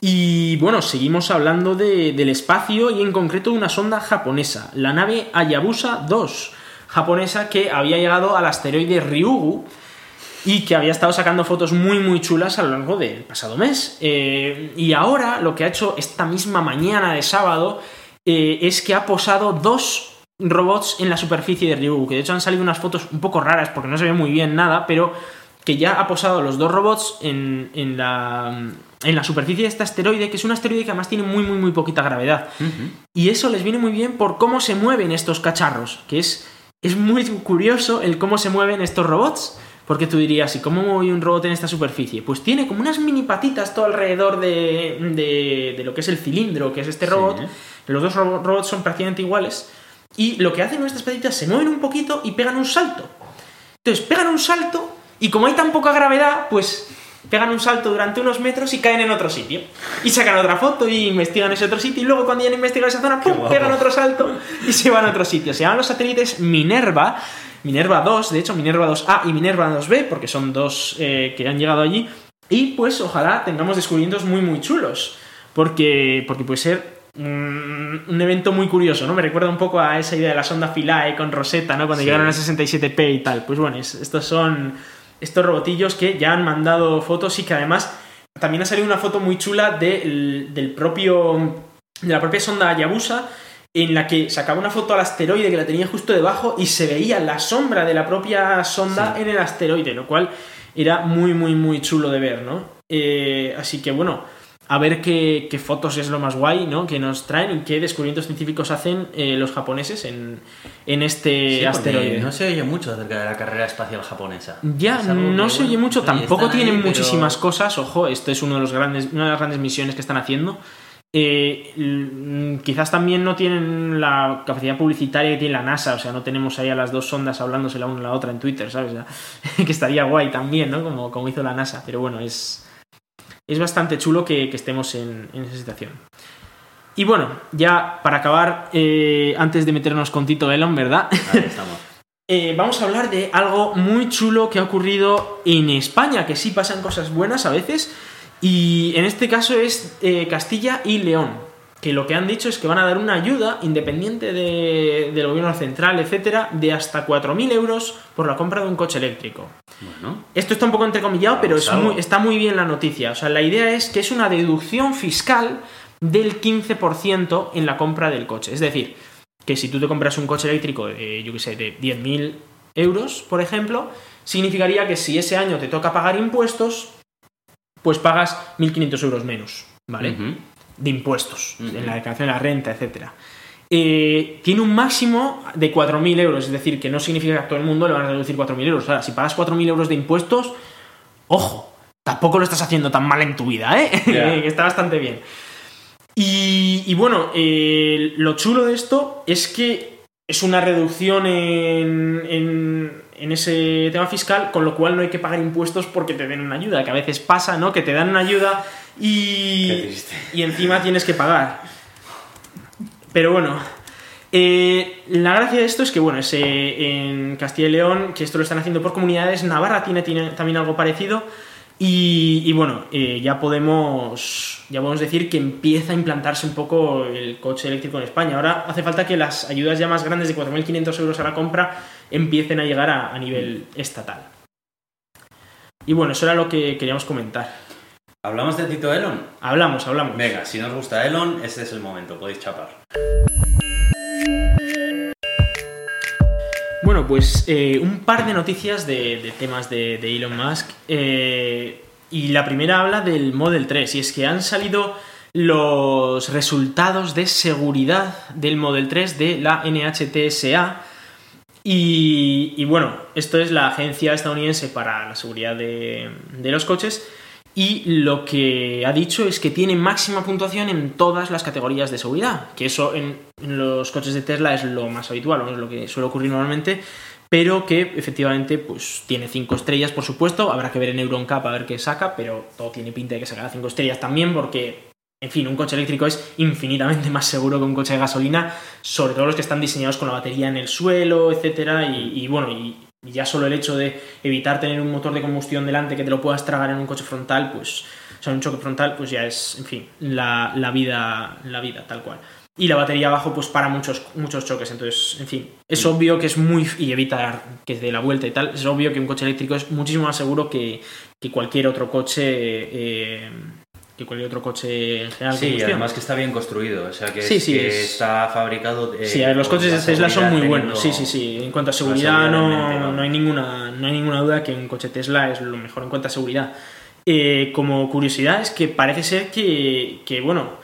Y bueno, seguimos hablando de- del espacio y en concreto de una sonda japonesa, la nave Hayabusa 2, japonesa que había llegado al asteroide Ryugu y que había estado sacando fotos muy muy chulas a lo largo del pasado mes. Eh, y ahora lo que ha hecho esta misma mañana de sábado eh, es que ha posado dos robots en la superficie de Ryugu, que de hecho han salido unas fotos un poco raras porque no se ve muy bien nada, pero que ya ha posado los dos robots en, en la, en la superficie de este asteroide, que es un asteroide que además tiene muy, muy, muy poquita gravedad. Y eso les viene muy bien por cómo se mueven estos cacharros, que es, es muy curioso el cómo se mueven estos robots. Porque tú dirías, ¿y cómo mueve un robot en esta superficie? Pues tiene como unas mini patitas todo alrededor de, de- de lo que es el cilindro, que es este robot. Los dos ro- robots son prácticamente iguales. Y lo que hacen nuestras patitas se mueven un poquito y pegan un salto. Entonces pegan un salto y como hay tan poca gravedad, pues pegan un salto durante unos metros y caen en otro sitio. Y sacan otra foto y investigan ese otro sitio y luego cuando ya han investigado esa zona, ¡pum! pegan otro salto y se van a otro sitio. Se llaman los satélites Minerva, Minerva 2, de hecho Minerva 2A y Minerva 2B, porque son dos eh, que han llegado allí. Y pues ojalá tengamos descubrimientos muy muy chulos, porque, porque puede ser un, un evento muy curioso, ¿no? Me recuerda un poco a esa idea de la sonda Philae con Rosetta, ¿no? Cuando Sí. llegaron a 67P y tal. Pues bueno, es- estos son estos robotillos que ya han mandado fotos y que además también ha salido una foto muy chula del, del propio de la propia sonda Hayabusa en la que sacaba una foto al asteroide que la tenía justo debajo y se veía la sombra de la propia sonda Sí. en el asteroide, lo cual era muy, muy, muy chulo de ver, ¿no? Eh, así que bueno, a ver qué, qué fotos es lo más guay, ¿no? Que nos traen y qué descubrimientos científicos hacen eh, los japoneses en, en este Sí, asteroide. No se oye mucho acerca de la carrera espacial japonesa. Ya, Es no que, se oye mucho, tampoco ahí, tienen pero- muchísimas cosas, ojo, esto es uno de los grandes, una de las grandes misiones que están haciendo. Eh, l- quizás también no tienen la capacidad publicitaria que tiene la NASA, o sea, no tenemos ahí a las dos sondas hablándose la una a la otra en Twitter, ¿sabes? Que estaría guay también, ¿no? Como, como hizo la NASA, pero bueno, es, es bastante chulo que, que estemos en, en esa situación. Y bueno, ya para acabar, eh, antes de meternos con Tito Elon, ¿verdad? Ahí estamos. Eh, vamos a hablar de algo muy chulo que ha ocurrido en España, que sí pasan cosas buenas a veces, y en este caso es eh, Castilla y León. Que lo que han dicho es que van a dar una ayuda independiente de- del gobierno central, etcétera, de hasta 4.000 euros por la compra de un coche eléctrico. Bueno, Esto está un poco entrecomillado, pero es Vamos, muy- está muy bien la noticia. O sea, la idea es que es una deducción fiscal del 15% en la compra del coche. Es decir, que si tú te compras un coche eléctrico, de, yo qué sé, de 10.000 euros, por ejemplo, significaría que si ese año te toca pagar impuestos, pues pagas 1.500 euros menos, ¿vale? ujú. De impuestos, en la declaración de la renta, etcétera. Eh, tiene un máximo de 4.000 euros, es decir, que no significa que a todo el mundo le van a reducir 4.000 euros. Ahora, si pagas 4.000 euros de impuestos, ojo, tampoco lo estás haciendo tan mal en tu vida, ¿eh? Está bastante bien. Y, y bueno, eh, lo chulo de esto es que es una reducción en, en- en ese tema fiscal, con lo cual no hay que pagar impuestos porque te den una ayuda, que a veces pasa, ¿no? Que te dan una ayuda y, Qué triste. y encima tienes que pagar. Pero bueno, eh, la gracia de esto es que, bueno, es, eh, en Castilla y León, que esto lo están haciendo por comunidades, Navarra tiene, tiene también algo parecido. Y, y bueno, eh, ya podemos ya podemos decir que empieza a implantarse un poco el coche eléctrico en España. Ahora hace falta que las ayudas ya más grandes de 4.500 euros a la compra empiecen a llegar a, a nivel estatal. Y bueno, eso era lo que queríamos comentar. ¿Hablamos de Tito Elon? Hablamos, hablamos. Venga, si nos gusta Elon, este es el momento, podéis chapar. Bueno, pues eh, un par de noticias de, de temas de, de Elon Musk. eh, y la primera habla del Model 3. Y es que han salido los resultados de seguridad del Model 3 de la NHTSA. Y, y bueno, esto es la agencia estadounidense para la seguridad de, de los coches. Y lo que ha dicho es que tiene máxima puntuación en todas las categorías de seguridad. Que eso en, los coches de Tesla es lo más habitual, ¿no? es lo que suele ocurrir normalmente. Pero que efectivamente pues tiene 5 estrellas, por supuesto. Habrá que ver en EuronCap a ver qué saca, pero todo tiene pinta de que sacará 5 estrellas también, porque en fin, un coche eléctrico es infinitamente más seguro que un coche de gasolina, sobre todo los que están diseñados con la batería en el suelo, etcétera, y, y bueno, y ya solo el hecho de evitar tener un motor de combustión delante que te lo puedas tragar en un coche frontal, pues, o sea, un choque frontal, pues ya es, en fin, la, la vida, la vida tal cual. Y la batería abajo, pues para muchos, muchos choques. Entonces, en fin, es obvio que es muy. y evitar que dé la vuelta y tal. Es obvio que un coche eléctrico es muchísimo más seguro que, que cualquier otro coche. eh, que cualquier otro coche en general. Sí, y combustión. además que está bien construido, o sea que, Sí, es- sí, que es- está fabricado. eh, Sí, a ver, los coches de la Tesla son muy buenos. Sí, sí, sí. En cuanto a seguridad, ¿no? no hay ninguna, no hay ninguna duda que un coche Tesla es lo mejor en cuanto a seguridad. Eh, como curiosidad, es que parece ser que, que, bueno,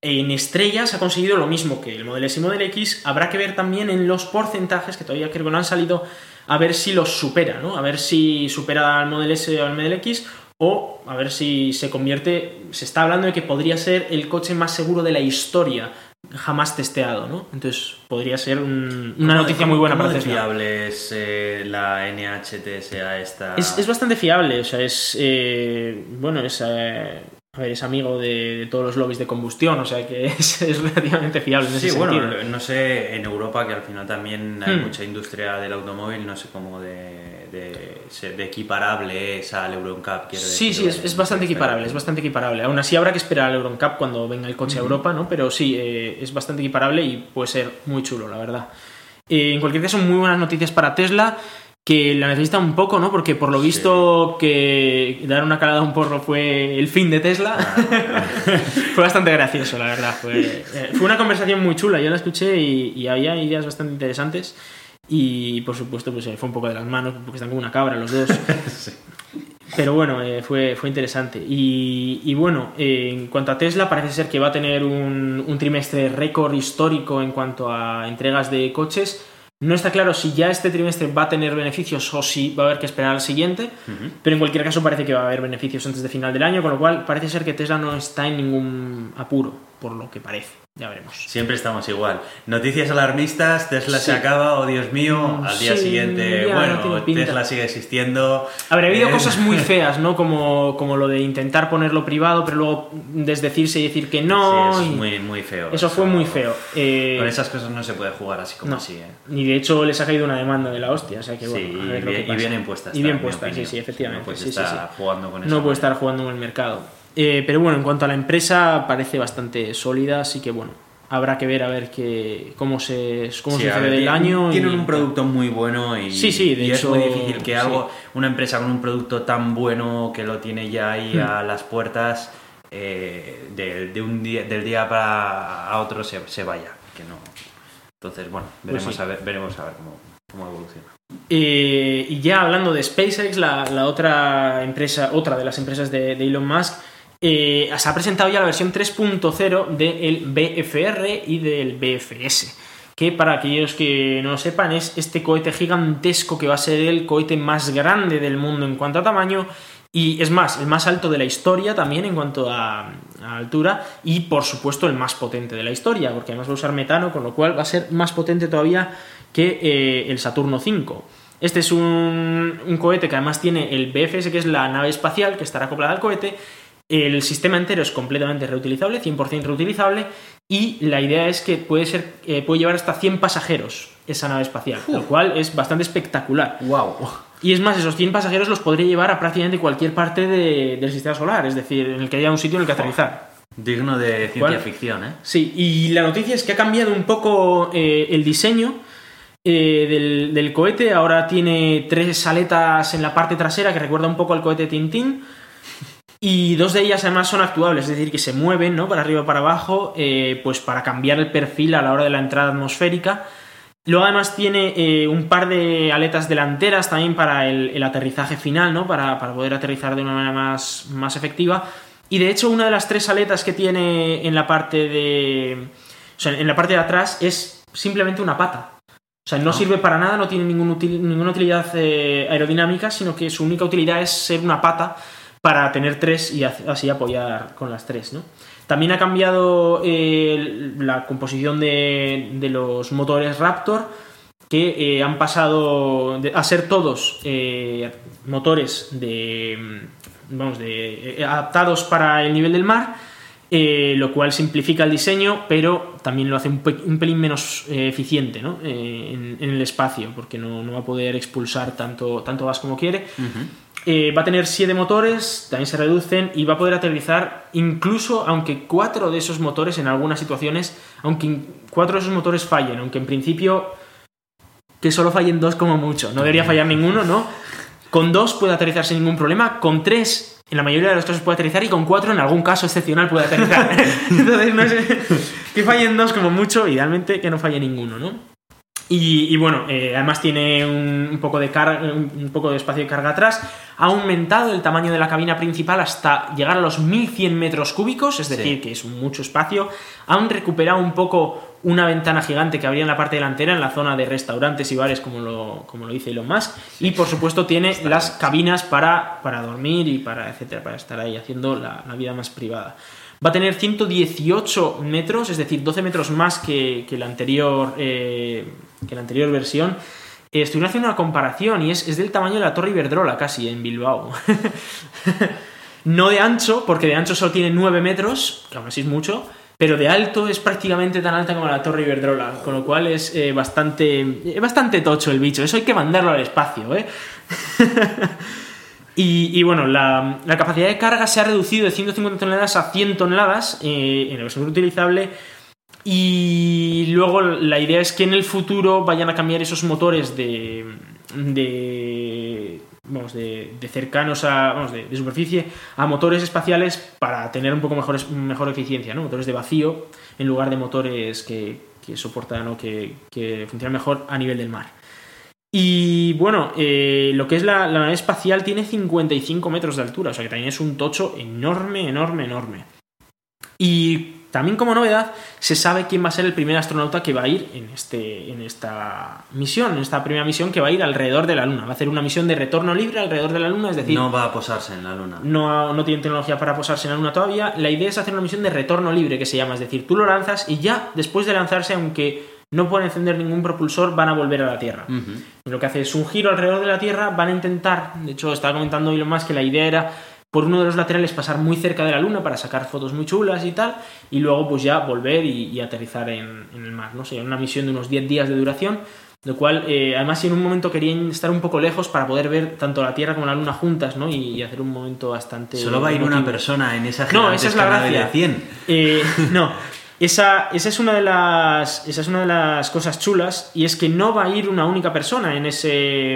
en estrellas ha conseguido lo mismo que el Model S y Model X. Habrá que ver también en los porcentajes, que todavía creo que no han salido, a ver si los supera, ¿no? A ver si supera al Model S o al Model X. O a ver si se convierte. Se está hablando de que podría ser el coche más seguro de la historia jamás testeado, ¿no? Entonces podría ser un- una ¿Cómo- noticia muy buena para Tesla. fiable es eh, la NHTSA esta? Es, es bastante fiable, o sea, es. eh, bueno, es. eh, a ver, es amigo de, de todos los lobbies de combustión, o sea que es, es relativamente fiable en ese bueno, sentido. no sé, en Europa que al final también hay Hmm. mucha industria del automóvil, no sé cómo de, de, de equiparable es al EuroNCAP, Sí, decir. sí, es, es bastante equiparable, es bastante equiparable. Aún así habrá que esperar al EuroNCAP cuando venga el coche a Europa, ¿no? Pero sí, eh, es bastante equiparable y puede ser muy chulo, la verdad. Eh, en cualquier caso, muy buenas noticias para Tesla, que la necesita un poco, ¿no? Porque por lo visto que dar una calada a un porro fue el fin de Tesla. fue bastante gracioso, la verdad. Fue, eh, fue una conversación muy chula, yo la escuché y, y había ideas bastante interesantes. Y por supuesto, pues se fue un poco de las manos, porque están como una cabra los dos. Pero bueno, eh, fue, fue interesante. Y, y bueno, eh, en cuanto a Tesla, parece ser que va a tener un, un trimestre récord histórico en cuanto a entregas de coches. No está claro si ya este trimestre va a tener beneficios o si va a haber que esperar al siguiente, pero en cualquier caso parece que va a haber beneficios antes de final del año, con lo cual parece ser que Tesla no está en ningún apuro, por lo que parece. Ya veremos. Siempre estamos igual. Noticias alarmistas, Tesla Sí. se acaba, oh Dios mío, Mm, al día sí, siguiente, no bueno. Tesla sigue existiendo. Habrá habido Eh, cosas muy feas, ¿no? Como, como lo de intentar ponerlo privado, pero luego desdecirse y decir que no. sí, eso y- es muy, muy feo. Eso fue muy feo. Eh, Con esas cosas no se puede jugar así como no. así, ¿eh? Ni de hecho les ha caído una demanda de la hostia, o sea que Sí, bueno, a y lo bien, que y bien. Y puesta, sí, opinión. sí, efectivamente. No puedes sí, sí, estar sí. jugando con eso. No puede estar jugando en el mercado. Eh, pero bueno, en cuanto a la empresa, parece bastante sólida, así que bueno, habrá que ver a ver qué, cómo se, cómo Sí, se ver, tienen- año. Tienen y un producto muy bueno y, Sí, sí, de y hecho, es muy difícil que algo, una empresa con un producto tan bueno que lo tiene ya ahí Hmm. a las puertas, eh, de, de un día, del día para a otro se, se vaya. Que no. Entonces, bueno, veremos, Pues sí. a ver, veremos a ver cómo, cómo evoluciona. Eh, y ya hablando de SpaceX, la, la otra empresa, otra de las empresas de, de Elon Musk, eh, se ha presentado ya la versión 3.0 del BFR y del BFS. Que para aquellos que no lo sepan, es este cohete gigantesco que va a ser el cohete más grande del mundo en cuanto a tamaño. Y es más, el más alto de la historia también en cuanto a, altura. Y por supuesto el más potente de la historia, porque además va a usar metano, con lo cual va a ser más potente todavía que eh, el Saturno 5. Este es un cohete que además tiene el BFS, que es la nave espacial que estará acoplada al cohete. El sistema entero es completamente reutilizable, 100% reutilizable, y la idea es que puede, ser, eh, puede llevar hasta 100 pasajeros esa nave espacial, lo cual es bastante espectacular. ¡Wow! Y es más, esos 100 pasajeros los podría llevar a prácticamente cualquier parte de- del sistema solar, es decir, en el que haya un sitio en el que aterrizar. Digno de ciencia ¿Cuál? ficción, ¿eh? Sí, y la noticia es que ha cambiado un poco eh, el diseño eh, del, del cohete. Ahora tiene tres aletas en la parte trasera que recuerda un poco al cohete Tintín. Y dos de ellas además son actuables, es decir, que se mueven ¿no? para arriba o para abajo, eh, pues para cambiar el perfil a la hora de la entrada atmosférica. Luego además tiene eh, un par de aletas delanteras también para el, el aterrizaje final, ¿no? Para, para poder aterrizar de una manera más, más efectiva. Y de hecho, una de las tres aletas que tiene en la parte de. O sea, en la parte de atrás es simplemente una pata. O sea, no sirve para nada, no tiene ningún util- ninguna utilidad eh, aerodinámica, sino que su única utilidad es ser una pata para tener tres y así apoyar con las tres, ¿no? También ha cambiado eh, la composición de, los motores Raptor, que eh, han pasado de- a ser todos eh, motores de, vamos, de, adaptados para el nivel del mar, lo cual simplifica el diseño, pero también lo hace un, pe- un pelín menos eficiente ¿no? En, el espacio, porque no, no va a poder expulsar tanto, tanto gas como quiere. Eh, va a tener 7 motores, también se reducen y va a poder aterrizar incluso aunque cuatro de esos motores en algunas situaciones, aunque in- cuatro de esos motores fallen, aunque en principio que solo fallen dos como mucho, no debería fallar ninguno, ¿no? Con dos puede aterrizar sin ningún problema, con tres en la mayoría de los casos puede aterrizar y con cuatro en algún caso excepcional puede aterrizar. Entonces, no sé, que fallen dos como mucho, idealmente que no falle ninguno, ¿no? Y, y bueno, eh, además tiene un, un poco de un, un poco de espacio de carga atrás. Ha aumentado el tamaño de la cabina principal hasta llegar a los 1100 metros cúbicos, es decir, Sí. que es mucho espacio. Han recuperado un poco una ventana gigante que habría en la parte delantera, en la zona de restaurantes y bares, como lo, como lo dice Elon Musk. Y por supuesto tiene las cabinas para, para dormir y para, etcétera, para estar ahí haciendo la, la vida más privada. Va a tener 118 metros, es decir, 12 metros más que, que la, anterior, eh, que la anterior versión. Eh, Estuvieron haciendo una comparación y es, es del tamaño de la Torre Iberdrola casi en Bilbao. no de ancho, porque de ancho solo tiene 9 metros, que aún así es mucho, pero de alto es prácticamente tan alta como la Torre Iberdrola, con lo cual es eh, bastante, eh, bastante tocho el bicho. Eso hay que mandarlo al espacio, ¿eh? Y, y bueno, la, capacidad de carga se ha reducido de 150 toneladas a 100 toneladas eh, en la versión reutilizable. Y luego la idea es que en el futuro vayan a cambiar esos motores de. de vamos, de, de cercanos a. vamos, de, superficie a motores espaciales para tener un poco mejor, mejor eficiencia, ¿no? Motores de vacío en lugar de motores que, que soportan o que, que funcionan mejor a nivel del mar. Y bueno, eh, lo que es la, la nave espacial tiene 55 metros de altura, o sea que también es un tocho enorme, enorme, enorme. Y también como novedad, se sabe quién va a ser el primer astronauta que va a ir en, este, en esta misión, en esta primera misión que va a ir alrededor de la Luna. Va a hacer una misión de retorno libre alrededor de la Luna, es decir, No va a posarse en la luna. no, no tienen tecnología para posarse en la Luna todavía. La idea es hacer una misión de retorno libre que se llama, es decir, tú lo lanzas y ya después de lanzarse, aunque no pueden encender ningún propulsor, van a volver a la Tierra. Lo que hace es un giro alrededor de la Tierra, van a intentar, de hecho estaba comentando Elon Musk que la idea era por uno de los laterales pasar muy cerca de la Luna para sacar fotos muy chulas y tal, y luego pues ya volver y, y aterrizar en, en el mar, ¿no? Sería una misión de unos 10 días de duración, Lo cual, eh, además, en un momento querían estar un poco lejos para poder ver tanto la Tierra como la Luna juntas, ¿no? Y, hacer un momento bastante. Solo va a ir una persona en esa No, esa es la gracia. de 100. Eh, no, esa, esa, es una de las, esa es una de las cosas chulas y es que no va a ir una única persona en, ese,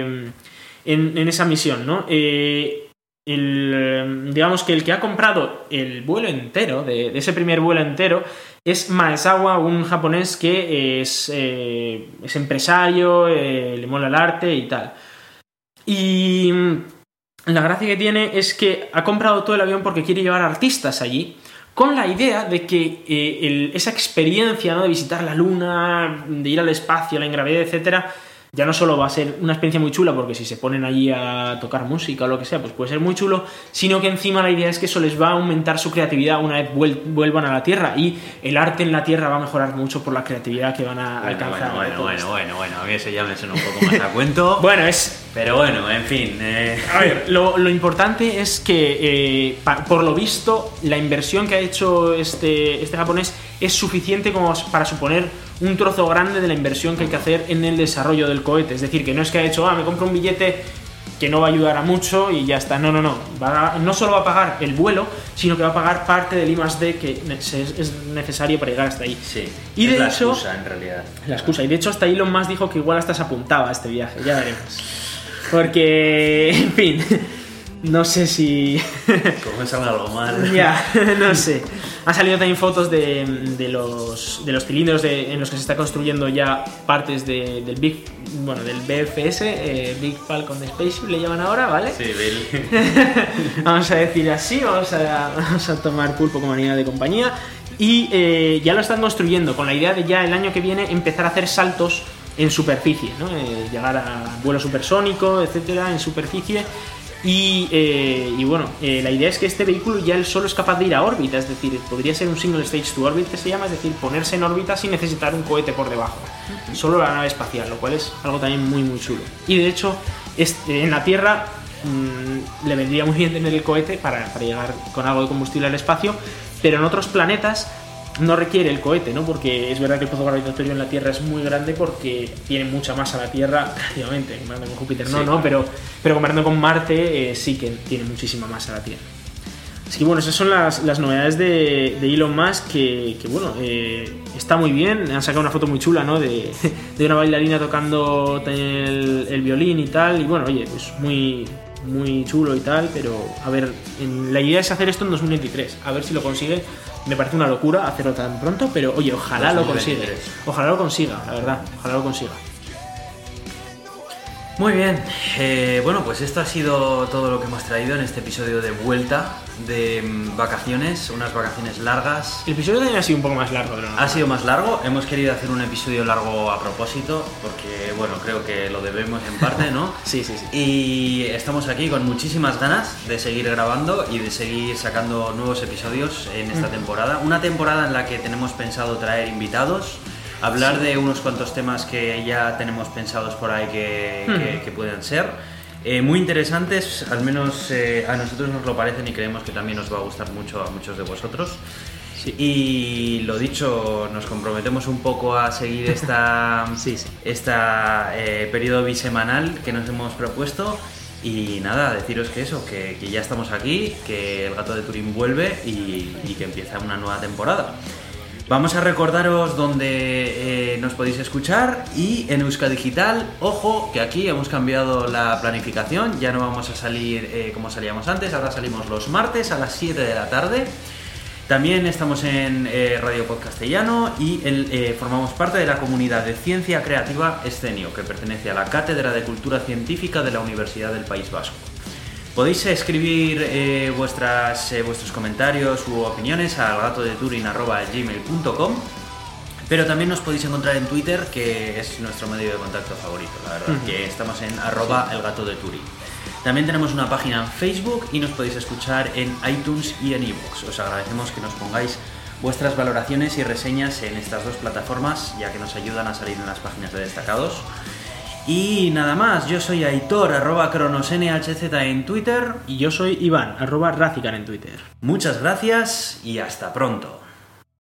en, esa misión, ¿no? Eh, el, digamos que el que ha comprado el vuelo entero, de, ese primer vuelo entero, es Maezawa, un japonés que es, eh, es empresario, eh, le mola el arte y tal. Y la gracia que tiene es que ha comprado todo el avión porque quiere llevar artistas allí, con la idea de que eh, el- esa experiencia ¿no? de visitar la luna, de ir al espacio, la ingravidez, etcétera, ya no solo va a ser una experiencia muy chula, porque si se ponen allí a tocar música o lo que sea, pues puede ser muy chulo, sino que encima la idea es que eso les va a aumentar su creatividad una vez vuel- vuelvan a la Tierra y el arte en la Tierra va a mejorar mucho por la creatividad que van a Bueno, alcanzar. bueno, bueno, bueno, bueno, bueno, a mí eso ya me suena un poco más a cuento. Bueno, es Pero bueno, en fin. eh, A ver, lo, lo importante es que, eh, pa- por lo visto, la inversión que ha hecho este, este japonés es suficiente como para suponer un trozo grande de la inversión que hay que hacer en el desarrollo del cohete. Es decir, que no es que ha hecho, ah, me compro un billete que no va a ayudar a mucho y ya está. No, no, no. Va a- no solo va a pagar el vuelo, sino que va a pagar parte del I D que es, es necesario para llegar hasta ahí. sí. Y es de la hecho- excusa, en realidad. La excusa. Y de hecho hasta Elon Musk dijo que igual hasta se apuntaba a este viaje. Ya veremos. Porque, en fin, no sé si... Como me salga algo mal. ya, no sé. Han salido también fotos de, de los, de los cilindros de- en los que se está construyendo ya partes de- del Big... Bueno, del BFS, eh, Big Falcon Spaceship, le llaman ahora, ¿vale? Sí, Bill. vamos a decir así, vamos a, vamos a tomar pulpo como animal de compañía. Y eh, ya lo están construyendo con la idea de ya el año que viene empezar a hacer saltos en superficie, ¿no? Eh, llegar a vuelo supersónico, etcétera, en superficie. Y, eh, y bueno, eh, la idea es que este vehículo ya él solo es capaz de ir a órbita, es decir, podría ser un single stage to orbit que se llama, es decir, ponerse en órbita sin necesitar un cohete por debajo, solo la nave espacial, lo cual es algo también muy muy chulo. Y de hecho, este, en la Tierra mm, le vendría muy bien tener el cohete para, para llegar con algo de combustible al espacio, pero en otros planetas no requiere el cohete, ¿no? Porque es verdad que el pozo gravitatorio en la Tierra es muy grande porque tiene mucha masa la Tierra, prácticamente, comparando con Júpiter no, Sí, ¿no? claro. Pero, pero comparando con Marte eh, sí que tiene muchísima masa la Tierra. Así que bueno, esas son las, las novedades de, de Elon Musk que, que, bueno, eh, está muy bien. Han sacado una foto muy chula, ¿no? De, de una bailarina tocando el, el violín y tal. Y bueno, oye, pues muy, muy chulo y tal, pero a ver, en- la idea es hacer esto en 2023. A ver si lo consigue. Me parece una locura hacerlo tan pronto, pero oye, ojalá lo consiga. 2023. Ojalá lo consiga, la verdad. Ojalá lo consiga. Muy bien, eh, bueno, pues esto ha sido todo lo que hemos traído en este episodio de vuelta de mm, vacaciones, unas vacaciones largas. El episodio también ha sido un poco más largo lo Ha sido más largo, hemos querido hacer un episodio largo a propósito, porque bueno, creo que lo debemos en parte, ¿no? Sí, sí, sí. Y estamos aquí con muchísimas ganas de seguir grabando y de seguir sacando nuevos episodios en esta temporada. Una temporada en la que tenemos pensado traer invitados, hablar de unos cuantos temas que ya tenemos pensados por ahí que, que- que puedan ser. Eh, muy interesantes, al menos eh, a nosotros nos lo parecen y creemos que también nos va a gustar mucho a muchos de vosotros. Y lo dicho, nos comprometemos un poco a seguir esta, Sí, sí. esta eh, periodo bisemanal que nos hemos propuesto. Y nada, deciros que eso, que, que ya estamos aquí, que el gato de Turín vuelve y, y que empieza una nueva temporada. Vamos a recordaros dónde eh, nos podéis escuchar y en Euska Digital, ojo, que aquí hemos cambiado la planificación, ya no vamos a salir eh, como salíamos antes, ahora salimos los martes a las 7 de la tarde. También estamos en eh, Radio Podcastellano y el- eh, formamos parte de la comunidad de Ciencia Creativa Escenio, que pertenece a la Cátedra de Cultura Científica de la Universidad del País Vasco. Podéis escribir eh, vuestras, eh, vuestros comentarios u opiniones a gmail.com pero también nos podéis encontrar en Twitter, que es nuestro medio de contacto favorito, la verdad, que estamos en arroba el gato de Turín. También tenemos una página en Facebook y nos podéis escuchar en iTunes y en iVoox. Os agradecemos que nos pongáis vuestras valoraciones y reseñas en estas dos plataformas, ya que nos ayudan a salir en las páginas de destacados. Y nada más, yo soy Aitor, arroba cronosnhz en Twitter. Y yo soy Iván, arroba Razicar en Twitter. Muchas gracias y hasta pronto.